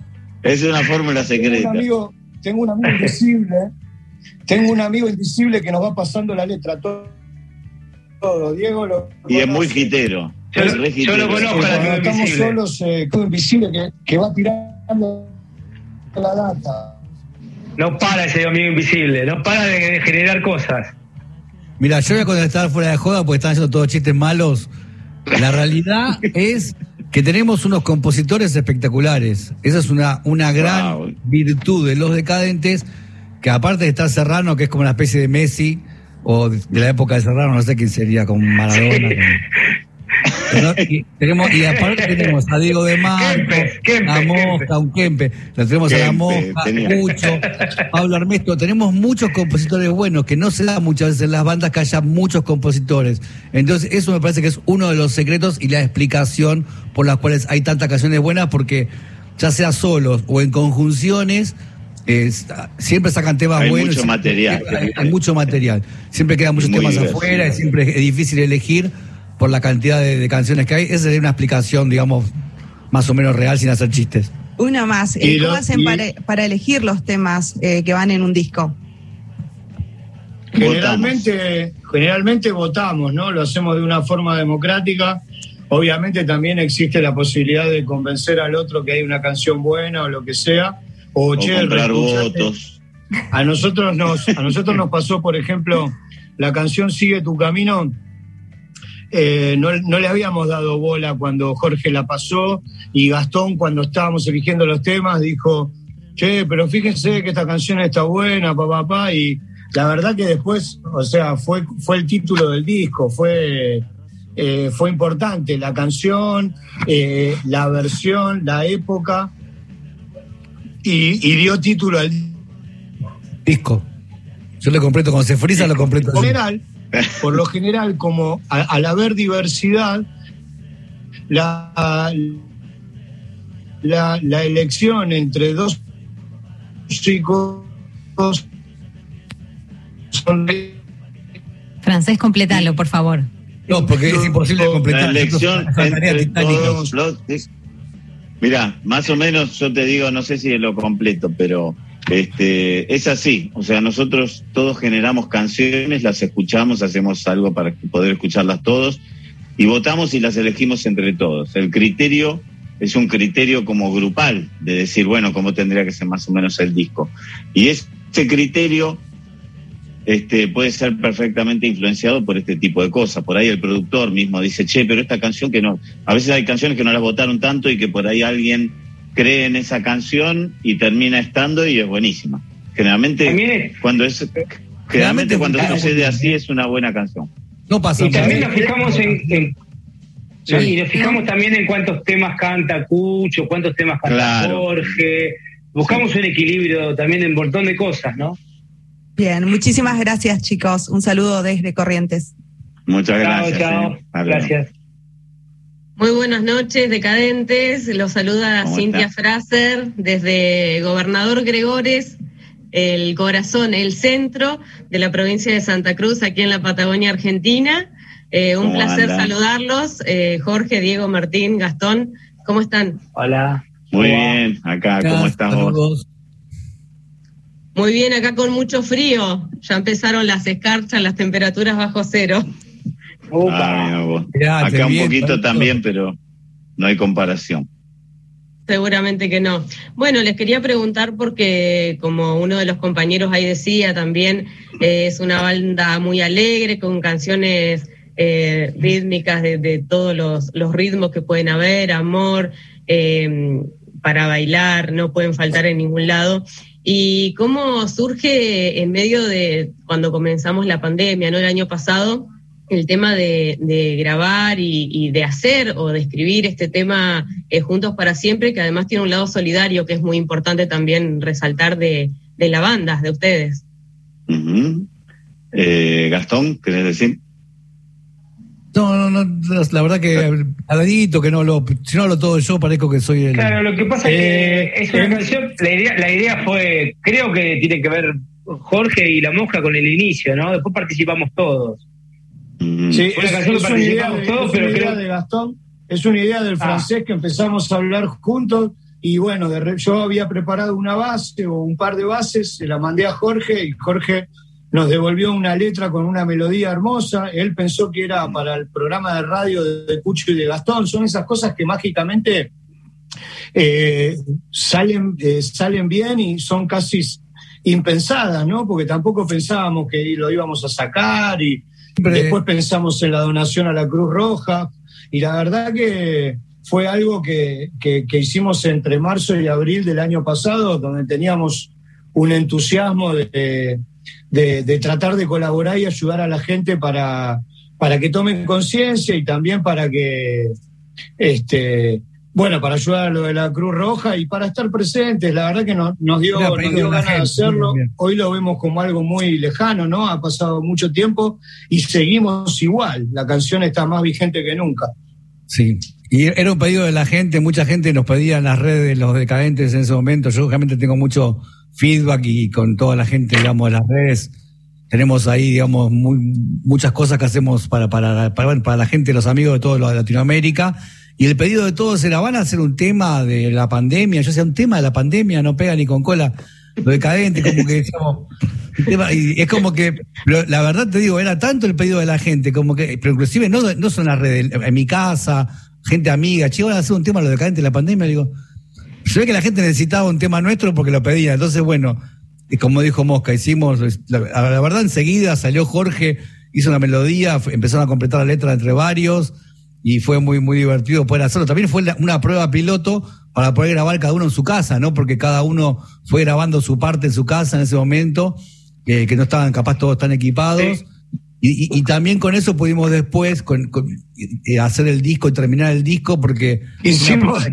Es una fórmula Tengo secreta. un amigo, tengo un amigo invisible, tengo un amigo invisible que nos va pasando la letra todo. todo. Diego lo Y es muy conoce. hitero. Yo Es lo- yo conozco. Al amigo cuando estamos invisible. solos, eh, invisible que, que va tirando la data. No para ese amigo invisible, no para de, de generar cosas. Mira, yo voy a contestar fuera de joda porque están haciendo todos chistes malos. La realidad es que tenemos unos compositores espectaculares. Esa es una, una gran Wow. virtud de los decadentes, que aparte de estar Serrano, que es como una especie de Messi, o de la época de Serrano, no sé quién sería, como Maradona. como- Pero, y, tenemos, y aparte tenemos a Diego de Marco, a Mosca, un Kempe, lo tenemos a la Mosca, tenía. Cucho, Pablo Armesto, tenemos muchos compositores buenos, que no se da muchas veces en las bandas que haya muchos compositores. Entonces, eso me parece que es uno de los secretos y la explicación por las cuales hay tantas canciones buenas, porque ya sea solos o en conjunciones, es- siempre sacan temas Hay buenos. mucho material. Hay, hay mucho material. Siempre quedan muchos Muy temas diverso. afuera, y siempre es difícil elegir. Por la cantidad de, de canciones que hay. Esa sería una explicación, digamos, más o menos real sin hacer chistes. Una más. Y Eh, ¿Cómo lo- hacen y- para, para elegir los temas eh, que van en un disco? Generalmente, generalmente votamos, ¿no? Lo hacemos de una forma democrática. Obviamente también existe la posibilidad de convencer al otro que hay una canción buena o lo que sea. O, O che, comprar votos. A nosotros nos, a nosotros nos pasó, por ejemplo, la canción Sigue tu camino. Eh, no, no le habíamos dado bola cuando Jorge la pasó y Gastón cuando estábamos eligiendo los temas dijo, che, pero fíjense que esta canción está buena, papá, papá, y la verdad que después, o sea, fue, fue el título del disco, fue, eh, fue importante la canción, eh, la versión, la época, y, y dio título al Disco. Yo lo completo, cuando se frisa lo completo. Así. general, por lo general, como a- al haber diversidad, la, la, la elección entre dos chicos son Francés, completalo, por favor. No, porque es imposible completar. La elección entre todos los... Más o menos yo te digo, no sé si es lo completo, pero este es así. O sea, nosotros todos generamos canciones, las escuchamos, hacemos algo para poder escucharlas todos y votamos y las elegimos entre todos. El criterio es un criterio como grupal de decir, bueno, cómo tendría que ser más o menos el disco. Y ese criterio este, puede ser perfectamente influenciado por este tipo de cosas. Por ahí el productor mismo dice, che, pero esta canción que no, a veces hay canciones que no las votaron tanto y que por ahí alguien cree en esa canción y termina estando y es buenísima. Generalmente También es- cuando es generalmente cuando sucede así es una buena canción. No pasa Y también nos nada. fijamos en, en- Sí. ¿no? y nos fijamos también en cuántos temas canta Cucho, cuántos temas canta Claro. Jorge. Buscamos un equilibrio también en un montón de cosas, ¿no? Bien, muchísimas gracias, chicos. Un saludo desde Corrientes. Muchas Chao, gracias. chao. eh. Gracias. Muy buenas noches, decadentes. Los saluda ¿Cómo Cintia está? Fraser desde Gobernador Gregores, el corazón, el centro de la provincia de Santa Cruz, aquí en la Patagonia Argentina. Eh, un ¿Cómo placer saludarlos. Eh, Jorge, Diego, Martín, Gastón, ¿cómo están? Hola. Muy bien, acá, ¿cómo vos? saludos. Muy bien, acá con mucho frío. Ya empezaron las escarchas, las temperaturas bajo cero. Ah, Acá un bien, poquito también, pero no hay comparación. Seguramente que no. Bueno, les quería preguntar porque, como uno de los compañeros ahí decía, también eh, es una banda muy alegre, con canciones eh, rítmicas de, de todos los, los ritmos que pueden haber, amor, eh, para bailar, no pueden faltar en ningún lado. ¿Y cómo surge en medio de cuando comenzamos la pandemia, ¿no? El año pasado, el tema de, de grabar y, y de hacer o de escribir este tema eh, Juntos para Siempre, que además tiene un lado solidario que es muy importante también resaltar de, de la banda, de ustedes. Ujú. Eh, Gastón, ¿querés decir? No, no, no, la verdad que habladito, que no lo, si no hablo todo yo, parezco que soy el. Claro, lo que pasa Eh, es que es una eh. canción, la idea, la idea fue, creo que tiene que ver Jorge y la mosca con el inicio, ¿no? Después participamos todos. Ujú. Sí, una es, canción es que una idea, participamos de, todos, es pero una idea creo- de Gastón, es una idea del Ah. francés que empezamos a hablar juntos y bueno, de re- yo había preparado una base o un par de bases, se la mandé a Jorge y Jorge nos devolvió una letra con una melodía hermosa, él pensó que era para el programa de radio de, de Cucho y de Gastón, son esas cosas que mágicamente eh, salen, eh, salen bien y son casi impensadas, ¿no? Porque tampoco pensábamos que lo íbamos a sacar y después pensamos en la donación a la Cruz Roja y la verdad que fue algo que, que- hicimos entre marzo y abril del año pasado, donde teníamos un entusiasmo de, de- de tratar de colaborar y ayudar a la gente para, para que tomen conciencia y también para que, este, bueno, para ayudar a lo de la Cruz Roja y para estar presentes. La verdad que nos, nos dio, nos ganas de hacerlo. bien. Hoy lo vemos como algo muy lejano, ¿no? Ha pasado mucho tiempo y seguimos igual. La canción está más vigente que nunca. Sí. Y era un pedido de la gente, mucha gente nos pedía en las redes los decadentes en ese momento. Yo realmente tengo mucho feedback y con toda la gente, digamos, de las redes, tenemos ahí, digamos, muy, muchas cosas que hacemos para, para, para, para la gente, los amigos de toda Latinoamérica. Y el pedido de todos era, van a hacer un tema de la pandemia. Yo decía, un tema de la pandemia no pega ni con cola. Lo decadente, como que decíamos, y es como que, la verdad te digo, era tanto el pedido de la gente, como que, pero inclusive no, no son las redes, en mi casa, gente amiga, che, van a hacer un tema lo decadente de la pandemia. Digo, se ve que la gente necesitaba un tema nuestro porque lo pedía. Entonces, bueno, como dijo Mosca, hicimos, la, verdad enseguida salió Jorge, hizo una melodía, empezaron a completar la letra entre varios y fue muy, muy divertido poder hacerlo. También fue una prueba piloto para poder grabar cada uno en su casa, ¿no? Porque cada uno fue grabando su parte en su casa en ese momento, que no estaban capaz todos tan equipados. Y, y, también con eso pudimos después con, eh, hacer el disco y terminar el disco porque hicimos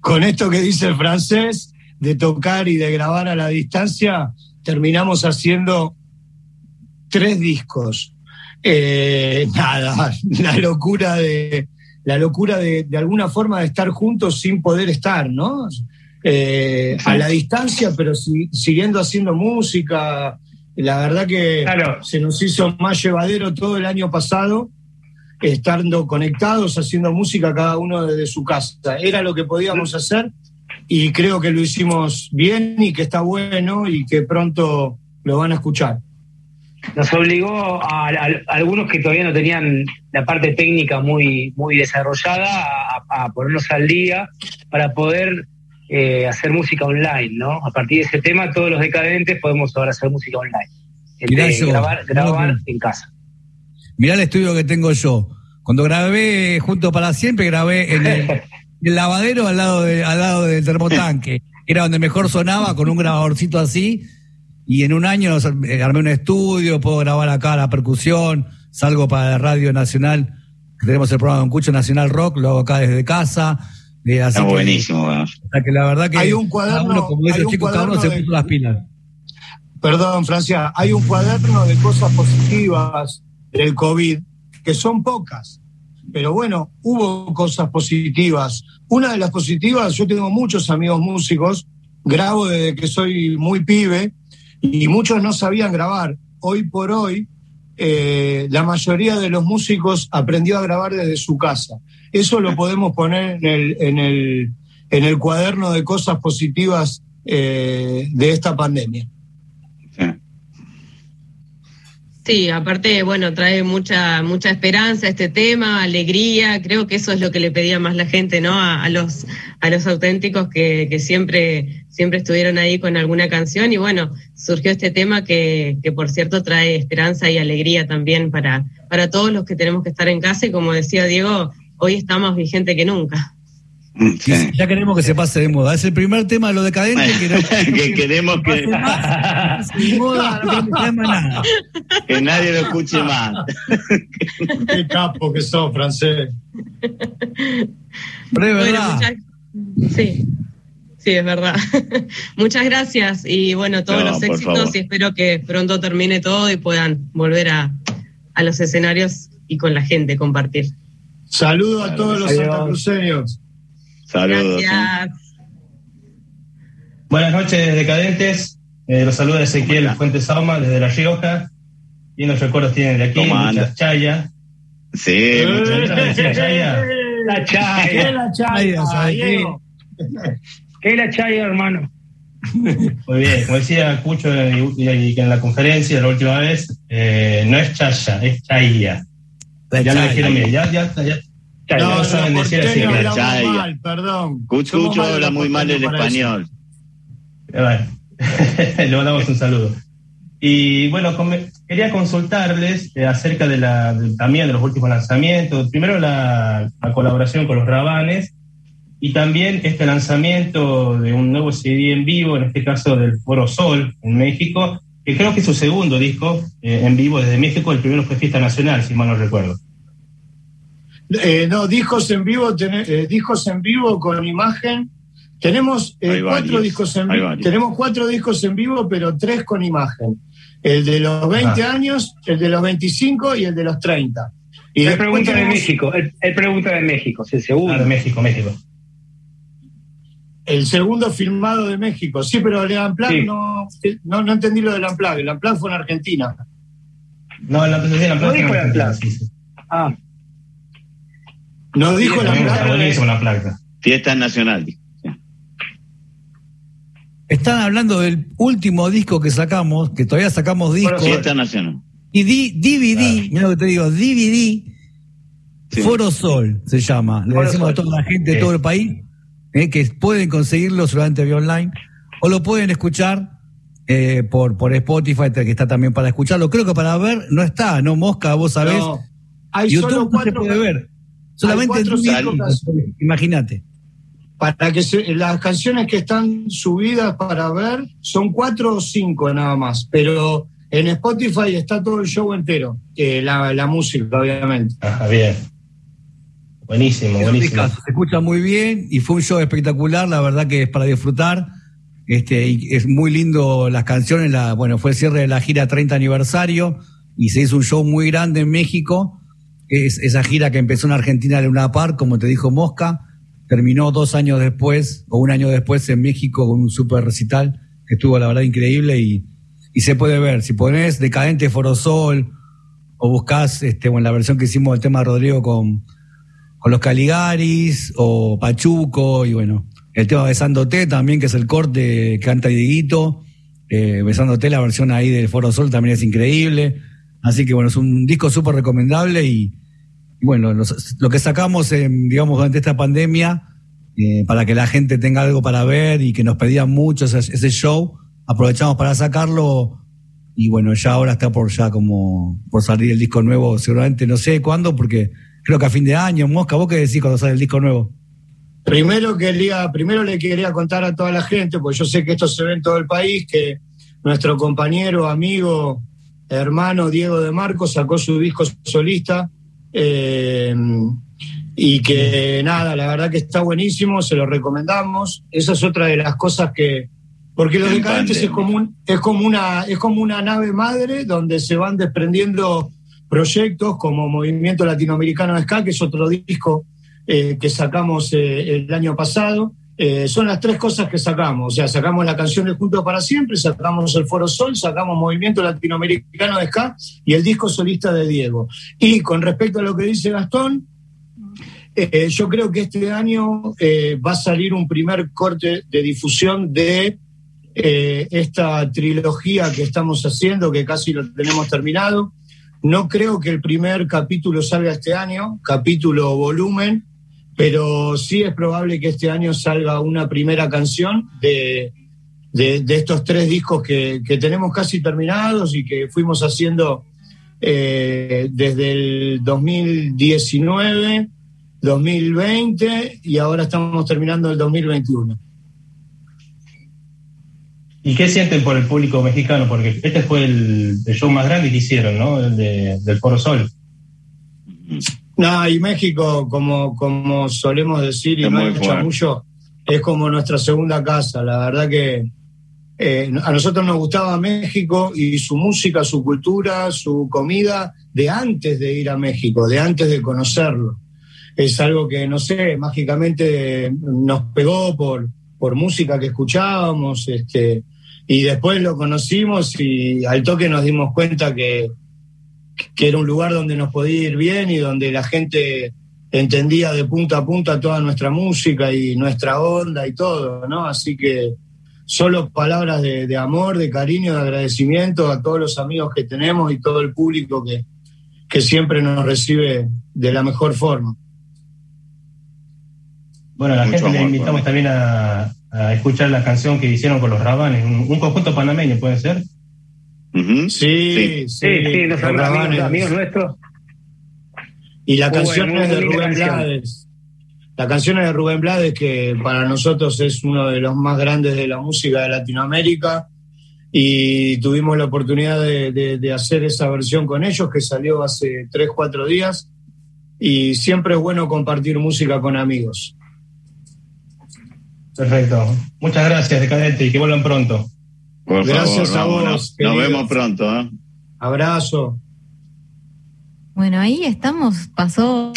con esto que dice el francés de tocar y de grabar a la distancia terminamos haciendo tres discos eh, nada, la locura de la locura de, de, alguna forma de estar juntos sin poder estar, ¿no? Eh, a la distancia, pero si, siguiendo haciendo música. La verdad que se nos hizo más llevadero todo el año pasado, estando conectados, haciendo música cada uno desde su casa. Era lo que podíamos hacer y creo que lo hicimos bien y que está bueno y que pronto lo van a escuchar nos obligó a, algunos que todavía no tenían la parte técnica muy, muy desarrollada a, ponernos al día para poder eh, hacer música online, ¿no? A partir de ese tema, todos los decadentes podemos ahora hacer música online. grabar, grabar en casa. Mirá el estudio que tengo yo. Cuando grabé Junto para Siempre, grabé en el, el lavadero al lado, de, al lado del termotanque. Era donde mejor sonaba, con un grabadorcito así y en un año eh, armé un estudio, puedo grabar acá la percusión, salgo para la Radio Nacional, tenemos el programa Don Cucho Nacional Rock, lo hago acá desde casa. Eh, Está buenísimo. que la verdad que hay un cuaderno, como dice el chico, cada uno se puso las pilas. Perdón, Francia, hay un cuaderno de cosas positivas del COVID, que son pocas, pero bueno, hubo cosas positivas. Una de las positivas, yo tengo muchos amigos músicos, grabo desde que soy muy pibe, y muchos no sabían grabar. Hoy por hoy, eh, la mayoría de los músicos aprendió a grabar desde su casa. Eso lo podemos poner en el, en el, en el cuaderno de cosas positivas eh, de esta pandemia. Sí, aparte, bueno, trae mucha, mucha esperanza este tema, alegría, creo que eso es lo que le pedía más la gente, ¿no? A, los, a los auténticos que, que, siempre, siempre estuvieron ahí con alguna canción y bueno, surgió este tema que, que por cierto trae esperanza y alegría también para, para todos los que tenemos que estar en casa y como decía Diego, hoy está más vigente que nunca. Ya queremos que se pase de moda. Es el primer tema de lo decadente que, que queremos que. que nadie lo escuche más. Qué capo que sos, francés. Bueno, Sí. Sí, es verdad. muchas gracias y bueno, todos los éxitos y espero que pronto termine todo y puedan volver a, a los escenarios y con la gente compartir. Saludos a todos los santacruceños. Saludos. Buenas noches, decadentes. Eh, los saluda Ezequiel Fuentes Sauma desde La Rioja. Y los recuerdos tienen de aquí, muchas chayas. Sí, muchas gracias, chaya. La chaya. ¿Qué es la chaya? ¿Qué es la chaya, hermano? Muy bien, como decía Cucho en la conferencia la última vez, eh, no es chaya, es chaya. ya lo dijeron bien, ya, ya, ya, no, no saben decir así. Mal, perdón. Cucho habla muy mal el español. Le mandamos un saludo. Y bueno, quería consultarles eh, acerca de la, también de los últimos lanzamientos. Primero la, colaboración con los Rabanes y también este lanzamiento de un nuevo CD en vivo, en este caso del Foro Sol en México, que creo que es su segundo disco eh, en vivo desde México. El primero fue Fiesta Nacional, si mal no recuerdo. Eh, no, discos en vivo, eh, discos en vivo con imagen. Tenemos eh, cuatro discos en vivo. Tenemos cuatro discos en vivo, pero tres con imagen. El de los 20 años, el de los 25 y el de los 30. Y él pregunta de México, él, pregunta de México, sí, seguro. Ah, de México, México. El segundo filmado de México. Sí, pero el Unplugged Sí. no, no, no entendí lo del Unplugged. El Unplugged fue en Argentina. No, la presentación No dijo el Unplugged. Ah, No dijo Unplugged. buenísimo la placa. Fiesta nacional. Están hablando del último disco que sacamos, que todavía sacamos discos. Fiesta nacional. Y di- DVD, Ah. mira lo que te digo, DVD, Foro Sol se llama. Le Foro decimos a toda la gente de todo el país eh, que pueden conseguirlo solamente vía online o lo pueden escuchar eh, por, por Spotify, que está también para escucharlo. Creo que para ver no está, ¿no? Mosca, vos sabés. No, hay YouTube solo no se puede ver. Solamente DVD, Imagínate. Para que se- las canciones que están subidas para ver son cuatro o cinco nada más, pero en Spotify está todo el show entero, eh, la, la música obviamente. Ajá, bien. Buenísimo, buenísimo. se escucha muy bien y fue un show espectacular, la verdad que es para disfrutar. Este, y es muy lindo las canciones, la, bueno, fue el cierre de la gira 30 aniversario y se hizo un show muy grande en México. Es, esa gira que empezó en Argentina de Luna Park, como te dijo Mosca, terminó dos años después o un año después en México con un super recital que estuvo la verdad increíble y, y se puede ver. Si pones Decadente Forosol o buscas este, bueno, la versión que hicimos del tema de Rodrigo con, con los Caligaris o Pachuco y bueno, el tema Besándote también, que es el corte que canta Dieguito, eh, Besándote, la versión ahí del Foro Sol también es increíble. Así que bueno, es un disco súper recomendable y, bueno, lo que sacamos, digamos, durante esta pandemia, eh, para que la gente tenga algo para ver y que nos pedían mucho ese, ese show, aprovechamos para sacarlo y bueno, ya ahora está por ya como por salir el disco nuevo, seguramente no sé cuándo, porque creo que a fin de año, Mosca, ¿vos qué decís cuando sale el disco nuevo? Primero quería, primero le quería contar a toda la gente, porque yo sé que esto se ve en todo el país, que nuestro compañero, amigo, hermano Diego de Marcos sacó su disco solista. eh, y que nada, la verdad que está buenísimo, se lo recomendamos. Esa es otra de las cosas que. Porque los En decadentes es como, un- es, como una, es como una nave madre donde se van desprendiendo proyectos como Movimiento Latinoamericano de Ska, que es otro disco eh, que sacamos eh, el año pasado. Eh, son las tres cosas que sacamos. O sea, sacamos la canción de Juntos para Siempre, sacamos el Foro Sol, sacamos Movimiento Latinoamericano de Ska y el disco solista de Diego. Y con respecto a lo que dice Gastón, eh, yo creo que este año eh, va a salir un primer corte de difusión de esta trilogía que estamos haciendo, que casi lo tenemos terminado. No creo que el primer capítulo salga este año, capítulo volumen, pero sí es probable que este año salga una primera canción de, de- estos tres discos que, que tenemos casi terminados y que fuimos haciendo eh, desde el 2019, 2020 y ahora estamos terminando el 2021. ¿Y qué sienten por el público mexicano? Porque este fue el, show más grande que hicieron, ¿no? El de- del Foro Sol. No, y México, como, como solemos decir, y Es no hay chamullo, es como nuestra segunda casa. La verdad que eh, a nosotros nos gustaba México y su música, su cultura, su comida, de antes de ir a México, de antes de conocerlo. Es algo que, no sé, mágicamente nos pegó por, por música que escuchábamos, este, y después lo conocimos y al toque nos dimos cuenta que, que era un lugar donde nos podía ir bien y donde la gente entendía de punta a punta toda nuestra música y nuestra onda y todo, ¿no? Así que solo palabras de, de amor, de cariño, de agradecimiento a todos los amigos que tenemos y todo el público que, que siempre nos recibe de la mejor forma. Bueno, a la Mucho gente le amor, invitamos bueno. también a, a escuchar la canción que hicieron con los Rabanes, un, un conjunto panameño, ¿puede ser? Sí, sí, sí, sí, los amigos, amigos nuestros. Y la canción es de Rubén canción. Blades. La canción es de Rubén Blades, que para nosotros es uno de los más grandes de la música de Latinoamérica. Y tuvimos la oportunidad de, de- de hacer esa versión con ellos, que salió hace tres, cuatro días. Y siempre es bueno compartir música con amigos. Perfecto. Muchas gracias, Decadente, y que vuelvan pronto. Por Gracias favor, a vos. Nos vemos pronto. ¿eh? Abrazo. Bueno, ahí estamos, pasó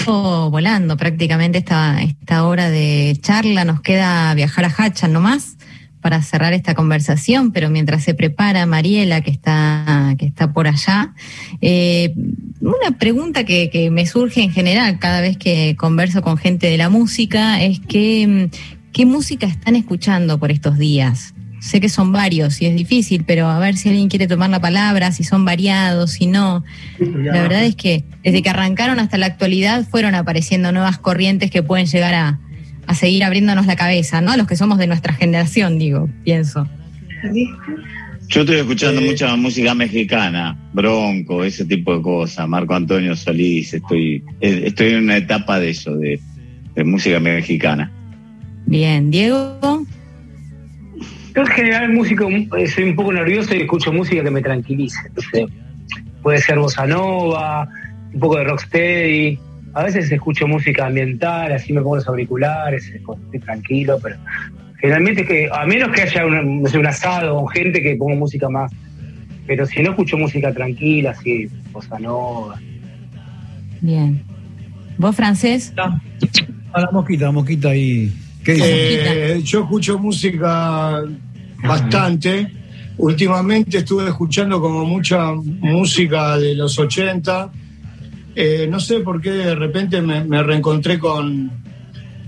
volando prácticamente esta, esta hora de charla. Nos queda viajar a Hachan nomás para cerrar esta conversación, pero mientras se prepara Mariela, que está, que está por allá, eh, una pregunta que, que me surge en general cada vez que converso con gente de la música es que, ¿qué música están escuchando por estos días? Sé que son varios y es difícil, pero a ver si alguien quiere tomar la palabra, si son variados, si no. La verdad es que desde que arrancaron hasta la actualidad fueron apareciendo nuevas corrientes que pueden llegar a, a seguir abriéndonos la cabeza, ¿no? Los que somos de nuestra generación, digo, pienso. Yo estoy escuchando mucha música mexicana, Bronco, ese tipo de cosas, Marco Antonio Solís, estoy, eh, estoy en una etapa de eso, de, de música mexicana. Bien, Diego. Yo en general músico, eh, soy un poco nervioso y escucho música que me tranquilice. Entonces, puede ser bossa nova, un poco de rocksteady. A veces escucho música ambiental, así me pongo los auriculares, estoy tranquilo, pero generalmente es que, a menos que haya una- no sé, un asado con gente que pongo música más. Pero si no escucho música tranquila, así, bossa nova. Bien. ¿Vos, francés? A la mosquita, la mosquita ahí. ¿Qué dice? Eh, yo escucho música bastante. Últimamente estuve escuchando como mucha música de los 80. Eh, no sé por qué de repente me, me reencontré con,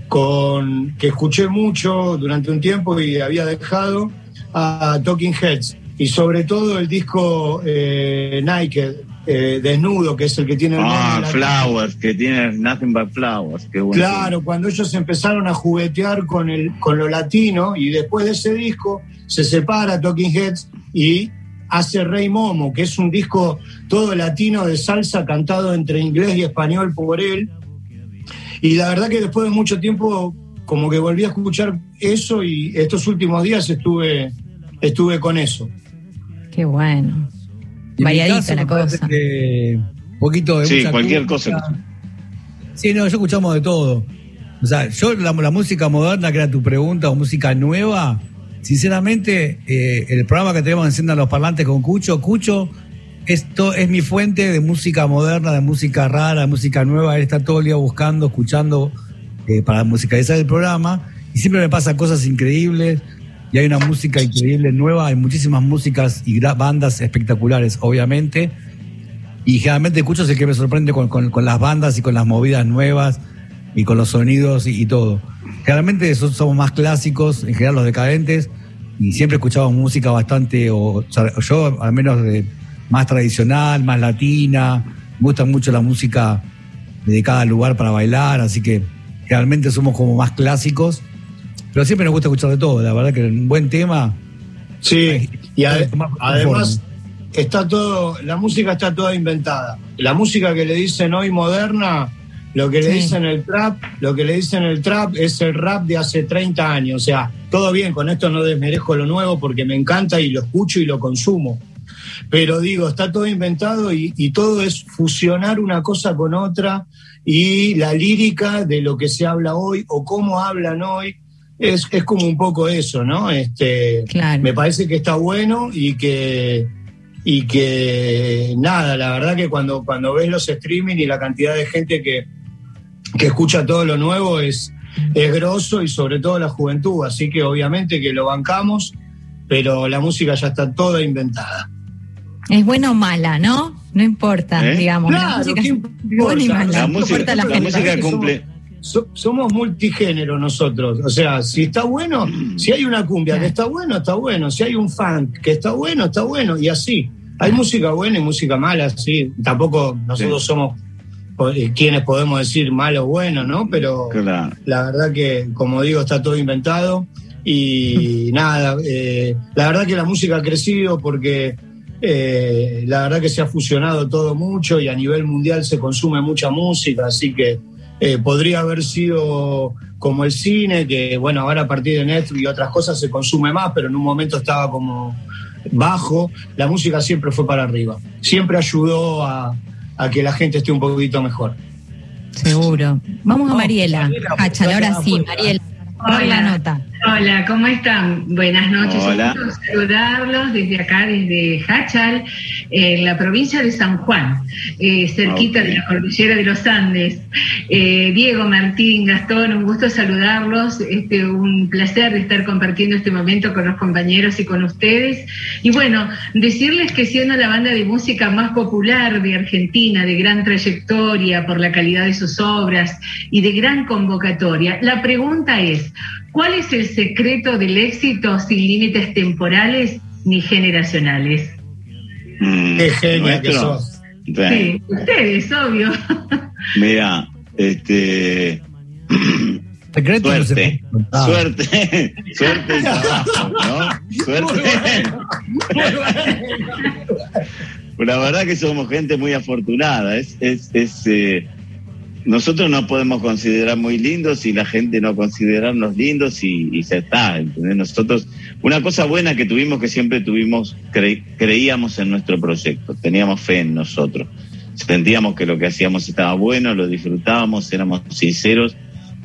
con que escuché mucho durante un tiempo y había dejado a Talking Heads. Y sobre todo el disco eh, Naked, eh, Desnudo, que es el que tiene el Ah, Flowers, que tiene Nothing But Flowers, qué bueno. Claro, cuando ellos empezaron a juguetear con, el, con lo latino y después de ese disco se separa Talking Heads y hace Rey Momo, que es un disco todo latino de salsa cantado entre inglés y español por él. Y la verdad que después de mucho tiempo como que volví a escuchar eso y estos últimos días estuve, estuve con eso. Qué bueno. Variadita caso, la cosa. poquito de Sí, mucha cualquier cosa. Sí, no, yo escuchamos de todo. O sea, yo la, la música moderna, que era tu pregunta, o música nueva, sinceramente, eh, el programa que tenemos Enciendan los Parlantes con Cucho, Cucho, esto es mi fuente de música moderna, de música rara, de música nueva. Él está todo el día buscando, escuchando eh, para musicalizar el programa. Y siempre me pasan cosas increíbles. Y hay una música increíble nueva, hay muchísimas músicas y bandas espectaculares, obviamente. Y generalmente escucho es el que me sorprende con, con- con las bandas y con las movidas nuevas y con los sonidos y, y todo. Generalmente so- somos más clásicos, en general los decadentes, y siempre escuchamos música bastante, o, o yo al menos de, más tradicional, más latina. Me gusta mucho la música de cada lugar para bailar, así que generalmente somos como más clásicos. Pero siempre nos gusta escuchar de todo, la verdad que un buen tema. Sí, y ade- además está todo, la música está toda inventada. La música que le dicen hoy moderna, lo que le Sí. dicen el trap, lo que le dicen el trap es el rap de hace 30 años. O sea, todo bien, con esto no desmerezco lo nuevo porque me encanta y lo escucho y lo consumo. Pero digo, está todo inventado y, y todo es fusionar una cosa con otra y la lírica de lo que se habla hoy o cómo hablan hoy. Es, es como un poco eso, ¿no? Este, Claro. me parece que está bueno y que y que nada, la verdad que cuando, cuando ves los streaming y la cantidad de gente que, que escucha todo lo nuevo es, es grosso y sobre todo la juventud, así que obviamente que lo bancamos, pero la música ya está toda inventada. Es buena o mala, ¿no? No importa, ¿Eh? digamos. la música ¿qué es buena y importa? mala. La no música, importa la la música cumple. So- somos multigénero nosotros, o sea, si está bueno, si hay una cumbia que está bueno, está bueno, si hay un funk que está bueno, está bueno, y así. Hay música buena y música mala, sí. Tampoco nosotros Sí. somos eh, quienes podemos decir malo o bueno, ¿no? Pero Claro. la verdad que, como digo, está todo inventado y nada, eh, la verdad que la música ha crecido porque eh, la verdad que se ha fusionado todo mucho y a nivel mundial se consume mucha música, así que eh, podría haber sido como el cine, que bueno, ahora a partir de Netflix y otras cosas se consume más, pero en un momento estaba como bajo, la música siempre fue para arriba, siempre ayudó a, a que la gente esté un poquito mejor. Seguro. Vamos a Mariela. Hachal, ahora sí, Mariela. Dar la nota. Hola, ¿cómo están? Buenas noches. Hola. Un gusto saludarlos desde acá, desde Hachal, en la provincia de San Juan, eh, cerquita de la cordillera de los Andes. Eh, Diego, Martín, Gastón, un gusto saludarlos. Este, un placer de estar compartiendo este momento con los compañeros y con ustedes. Y bueno, decirles que siendo la banda de música más popular de Argentina, de gran trayectoria por la calidad de sus obras y de gran convocatoria, la pregunta es, ¿cuál es el secreto del éxito sin límites temporales ni generacionales? Qué genia que sos. Sí, ustedes, obvio. Mira, este. Secreto suerte, suerte, suerte y trabajo, ¿no? Suerte. La verdad que somos gente muy afortunada. Es, es, es, eh, nosotros nos podemos considerar muy lindos y la gente no considerarnos lindos y, ya está. ¿entendés? Nosotros, una cosa buena que tuvimos que siempre tuvimos, cre- creíamos en nuestro proyecto, teníamos fe en nosotros. Sentíamos que lo que hacíamos estaba bueno, lo disfrutábamos, éramos sinceros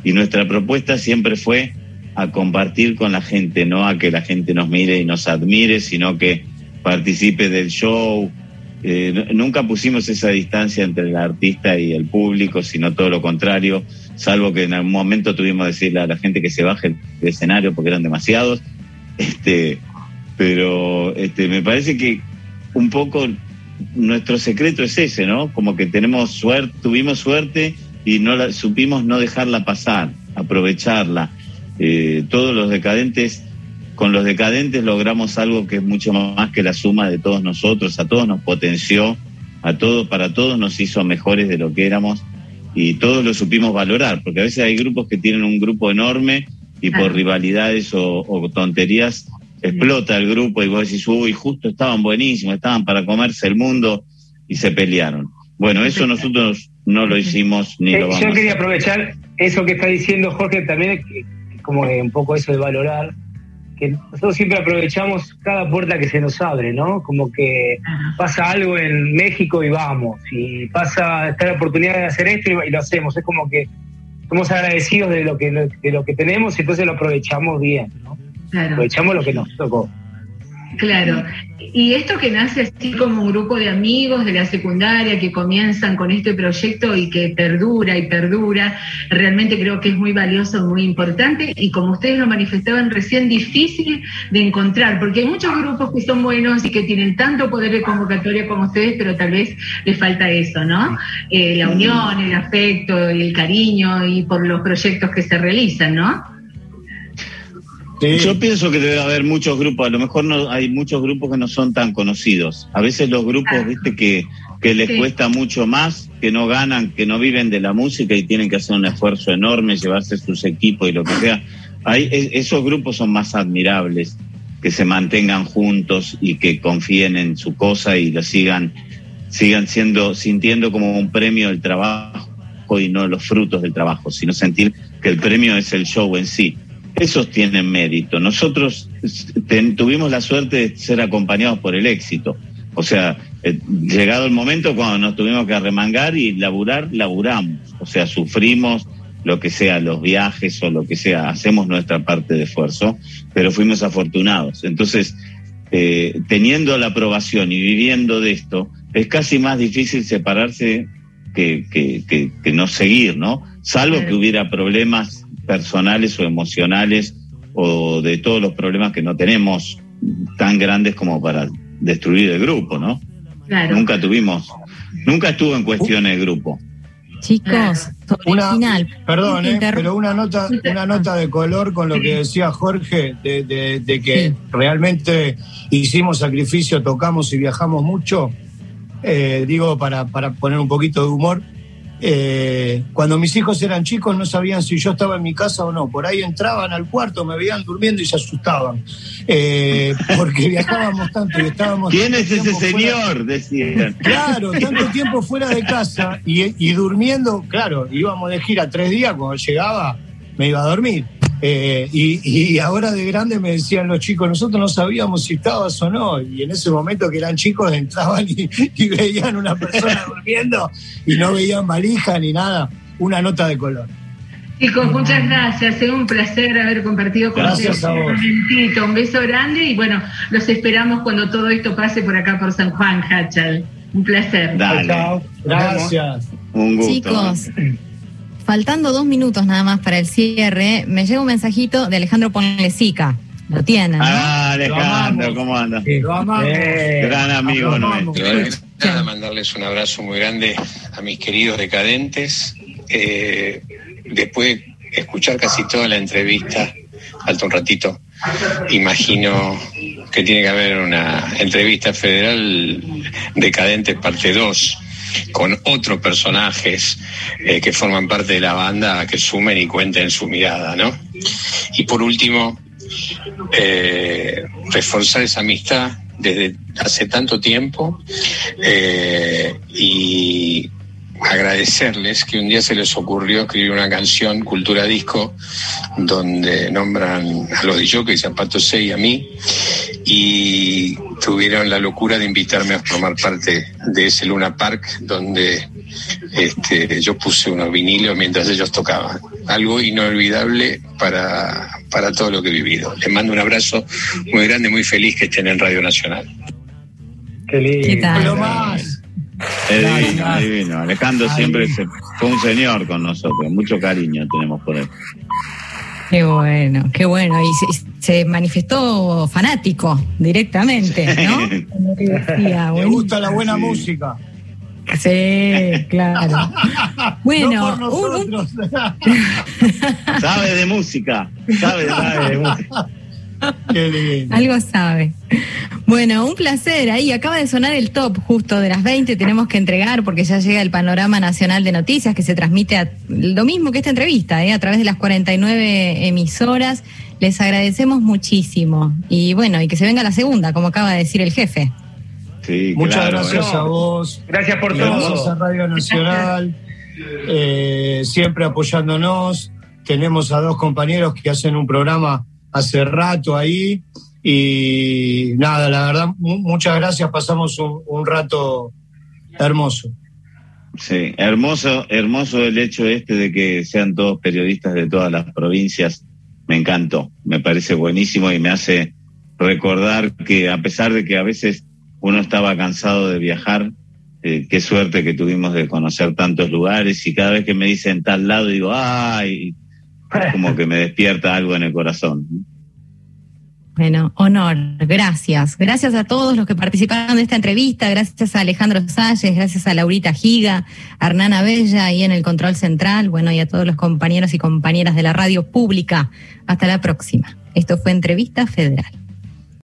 y nuestra propuesta siempre fue a compartir con la gente, no a que la gente nos mire y nos admire, sino que participe del show. Eh, nunca pusimos esa distancia entre el artista y el público, sino todo lo contrario, salvo que en algún momento tuvimos que decirle a la gente que se baje del escenario porque eran demasiados. Este, pero este, me parece que un poco nuestro secreto es ese, ¿no? Como que tenemos suerte, tuvimos suerte y no la, supimos no dejarla pasar, aprovecharla. Eh, todos los decadentes, con los decadentes logramos algo que es mucho más que la suma de todos nosotros, a todos nos potenció, a todos, para todos nos hizo mejores de lo que éramos y todos lo supimos valorar, porque a veces hay grupos que tienen un grupo enorme y por rivalidades o, o tonterías explota el grupo y vos decís, uy, justo estaban buenísimos, estaban para comerse el mundo y se pelearon. Bueno, eso nosotros no lo hicimos ni Eh, lo vamos yo quería aprovechar eso que está diciendo Jorge también, como que un poco eso de valorar, que nosotros siempre aprovechamos cada puerta que se nos abre, ¿no? Como que pasa algo en México y vamos, y pasa, está la oportunidad de hacer esto y, y lo hacemos, es como que somos agradecidos de lo que, de lo que tenemos y entonces lo aprovechamos bien, ¿no? Claro. Aprovechamos lo que nos tocó. Claro. Y esto que nace así como un grupo de amigos de la secundaria que comienzan con este proyecto y que perdura y perdura, realmente creo que es muy valioso, muy importante y como ustedes lo manifestaban recién, difícil de encontrar, porque hay muchos grupos que son buenos y que tienen tanto poder de convocatoria como ustedes, pero tal vez les falta eso, ¿no? Eh, la unión, el afecto, el cariño y por los proyectos que se realizan, ¿no? Yo pienso que debe haber muchos grupos, a lo mejor no hay muchos grupos que no son tan conocidos. A veces los grupos, viste, que, que les Sí. cuesta mucho más, que no ganan, que no viven de la música y tienen que hacer un esfuerzo enorme, llevarse sus equipos y lo que sea. Hay, e- esos grupos son más admirables, que se mantengan juntos y que confíen en su cosa y lo sigan, sigan siendo, sintiendo como un premio el trabajo y no los frutos del trabajo, sino sentir que el premio es el show en sí esos tienen mérito. Nosotros ten- tuvimos la suerte de ser acompañados por el éxito. O sea, eh, llegado el momento cuando nos tuvimos que arremangar y laburar, laburamos. O sea, sufrimos lo que sea, los viajes o lo que sea, hacemos nuestra parte de esfuerzo, pero fuimos afortunados. Entonces, eh, teniendo la aprobación y viviendo de esto, es casi más difícil separarse que, que, que, que no seguir, ¿no? Salvo que hubiera problemas personales o emocionales o de todos los problemas que no tenemos tan grandes como para destruir el grupo, ¿no? Claro. Nunca tuvimos, nunca estuvo en cuestión el grupo. Chicos, sobre Una- el final. Perdón, eh, pero una nota, una nota de color con lo que decía Jorge, de, de- de que realmente hicimos sacrificio, tocamos y viajamos mucho. Eh, digo, para, para poner un poquito de humor, eh, cuando mis hijos eran chicos no sabían si yo estaba en mi casa o no. Por ahí entraban al cuarto, me veían durmiendo y se asustaban. Eh, porque viajábamos tanto y estábamos... ¿Quién es ese fuera- señor? Decían. Claro, tanto tiempo fuera de casa y, y durmiendo, claro, íbamos de gira tres días, cuando llegaba me iba a dormir. Eh, y, y ahora de grande me decían los chicos, nosotros no sabíamos si estabas o no, y en ese momento que eran chicos entraban y, y veían una persona durmiendo y no veían valija ni nada, una nota de color. Chicos, muchas gracias. Es un placer haber compartido con ustedes a un momentito. Un beso grande y bueno, los esperamos cuando todo esto pase por acá por San Juan, Hachal. Un placer. Dale. Chao. Gracias. Un gusto. Chicos, faltando dos minutos nada más para el cierre, me llega un mensajito de Alejandro Ponlesica. Lo tienen, ¿no? Ah, Alejandro, ¿cómo anda? Lo amamos. Gran amigo Lo amamos. nuestro. Nada, mandarles un abrazo muy grande a mis queridos decadentes. Eh, después de escuchar casi toda la entrevista, falta un ratito, imagino que tiene que haber una entrevista federal decadente parte 2 con otros personajes eh, que forman parte de la banda que sumen y cuenten su mirada, ¿no? Y por último, eh, reforzar esa amistad desde hace tanto tiempo eh, y agradecerles que un día se les ocurrió escribir una canción, Cultura Disco, donde nombran a los DJs, a Pato C y a mí, y tuvieron la locura de invitarme a formar parte de ese Luna Park, donde este, yo puse unos vinilos mientras ellos tocaban. Algo inolvidable para, para todo lo que he vivido. Les mando un abrazo muy grande, muy feliz que estén en Radio Nacional. Qué lindo. ¿Qué tal? Lo más. Es divino, es divino. Alejandro siempre se- fue un señor con nosotros. Mucho cariño tenemos por él. Qué bueno, qué bueno. Y se, se manifestó fanático directamente, ¿no? Como que decía, Me gusta la buena música. Sí, claro. Bueno, no por un- nosotros. Sabe de música. Sabe sabe de música. Qué lindo. Algo sabe. Bueno, un placer. Ahí acaba de sonar el top justo de las 20. Tenemos que entregar porque ya llega el panorama nacional de noticias que se transmite a- lo mismo que esta entrevista, ¿eh? a través de las 49 emisoras. Les agradecemos muchísimo. Y bueno, y que se venga la segunda, como acaba de decir el jefe. Sí, Muchas claro, gracias a vos. Gracias por Gracias todo. a Radio Nacional, eh, siempre apoyándonos. Tenemos a dos compañeros que hacen un programa hace rato ahí. Y nada, la verdad, mu- muchas gracias. Pasamos un, un rato hermoso. Sí, hermoso, hermoso el hecho este de que sean todos periodistas de todas las provincias. Me encantó, me parece buenísimo y me hace recordar que a pesar de que a veces uno estaba cansado de viajar, eh, qué suerte que tuvimos de conocer tantos lugares y cada vez que me dicen tal lado digo, ay, como que me despierta algo en el corazón. Bueno, honor, gracias. Gracias a todos los que participaron de esta entrevista, gracias a Alejandro Salles, gracias a Laurita Giga, a Hernana Bella ahí en el control central, bueno, y a todos los compañeros y compañeras de la radio pública. Hasta la próxima. Esto fue Entrevista Federal.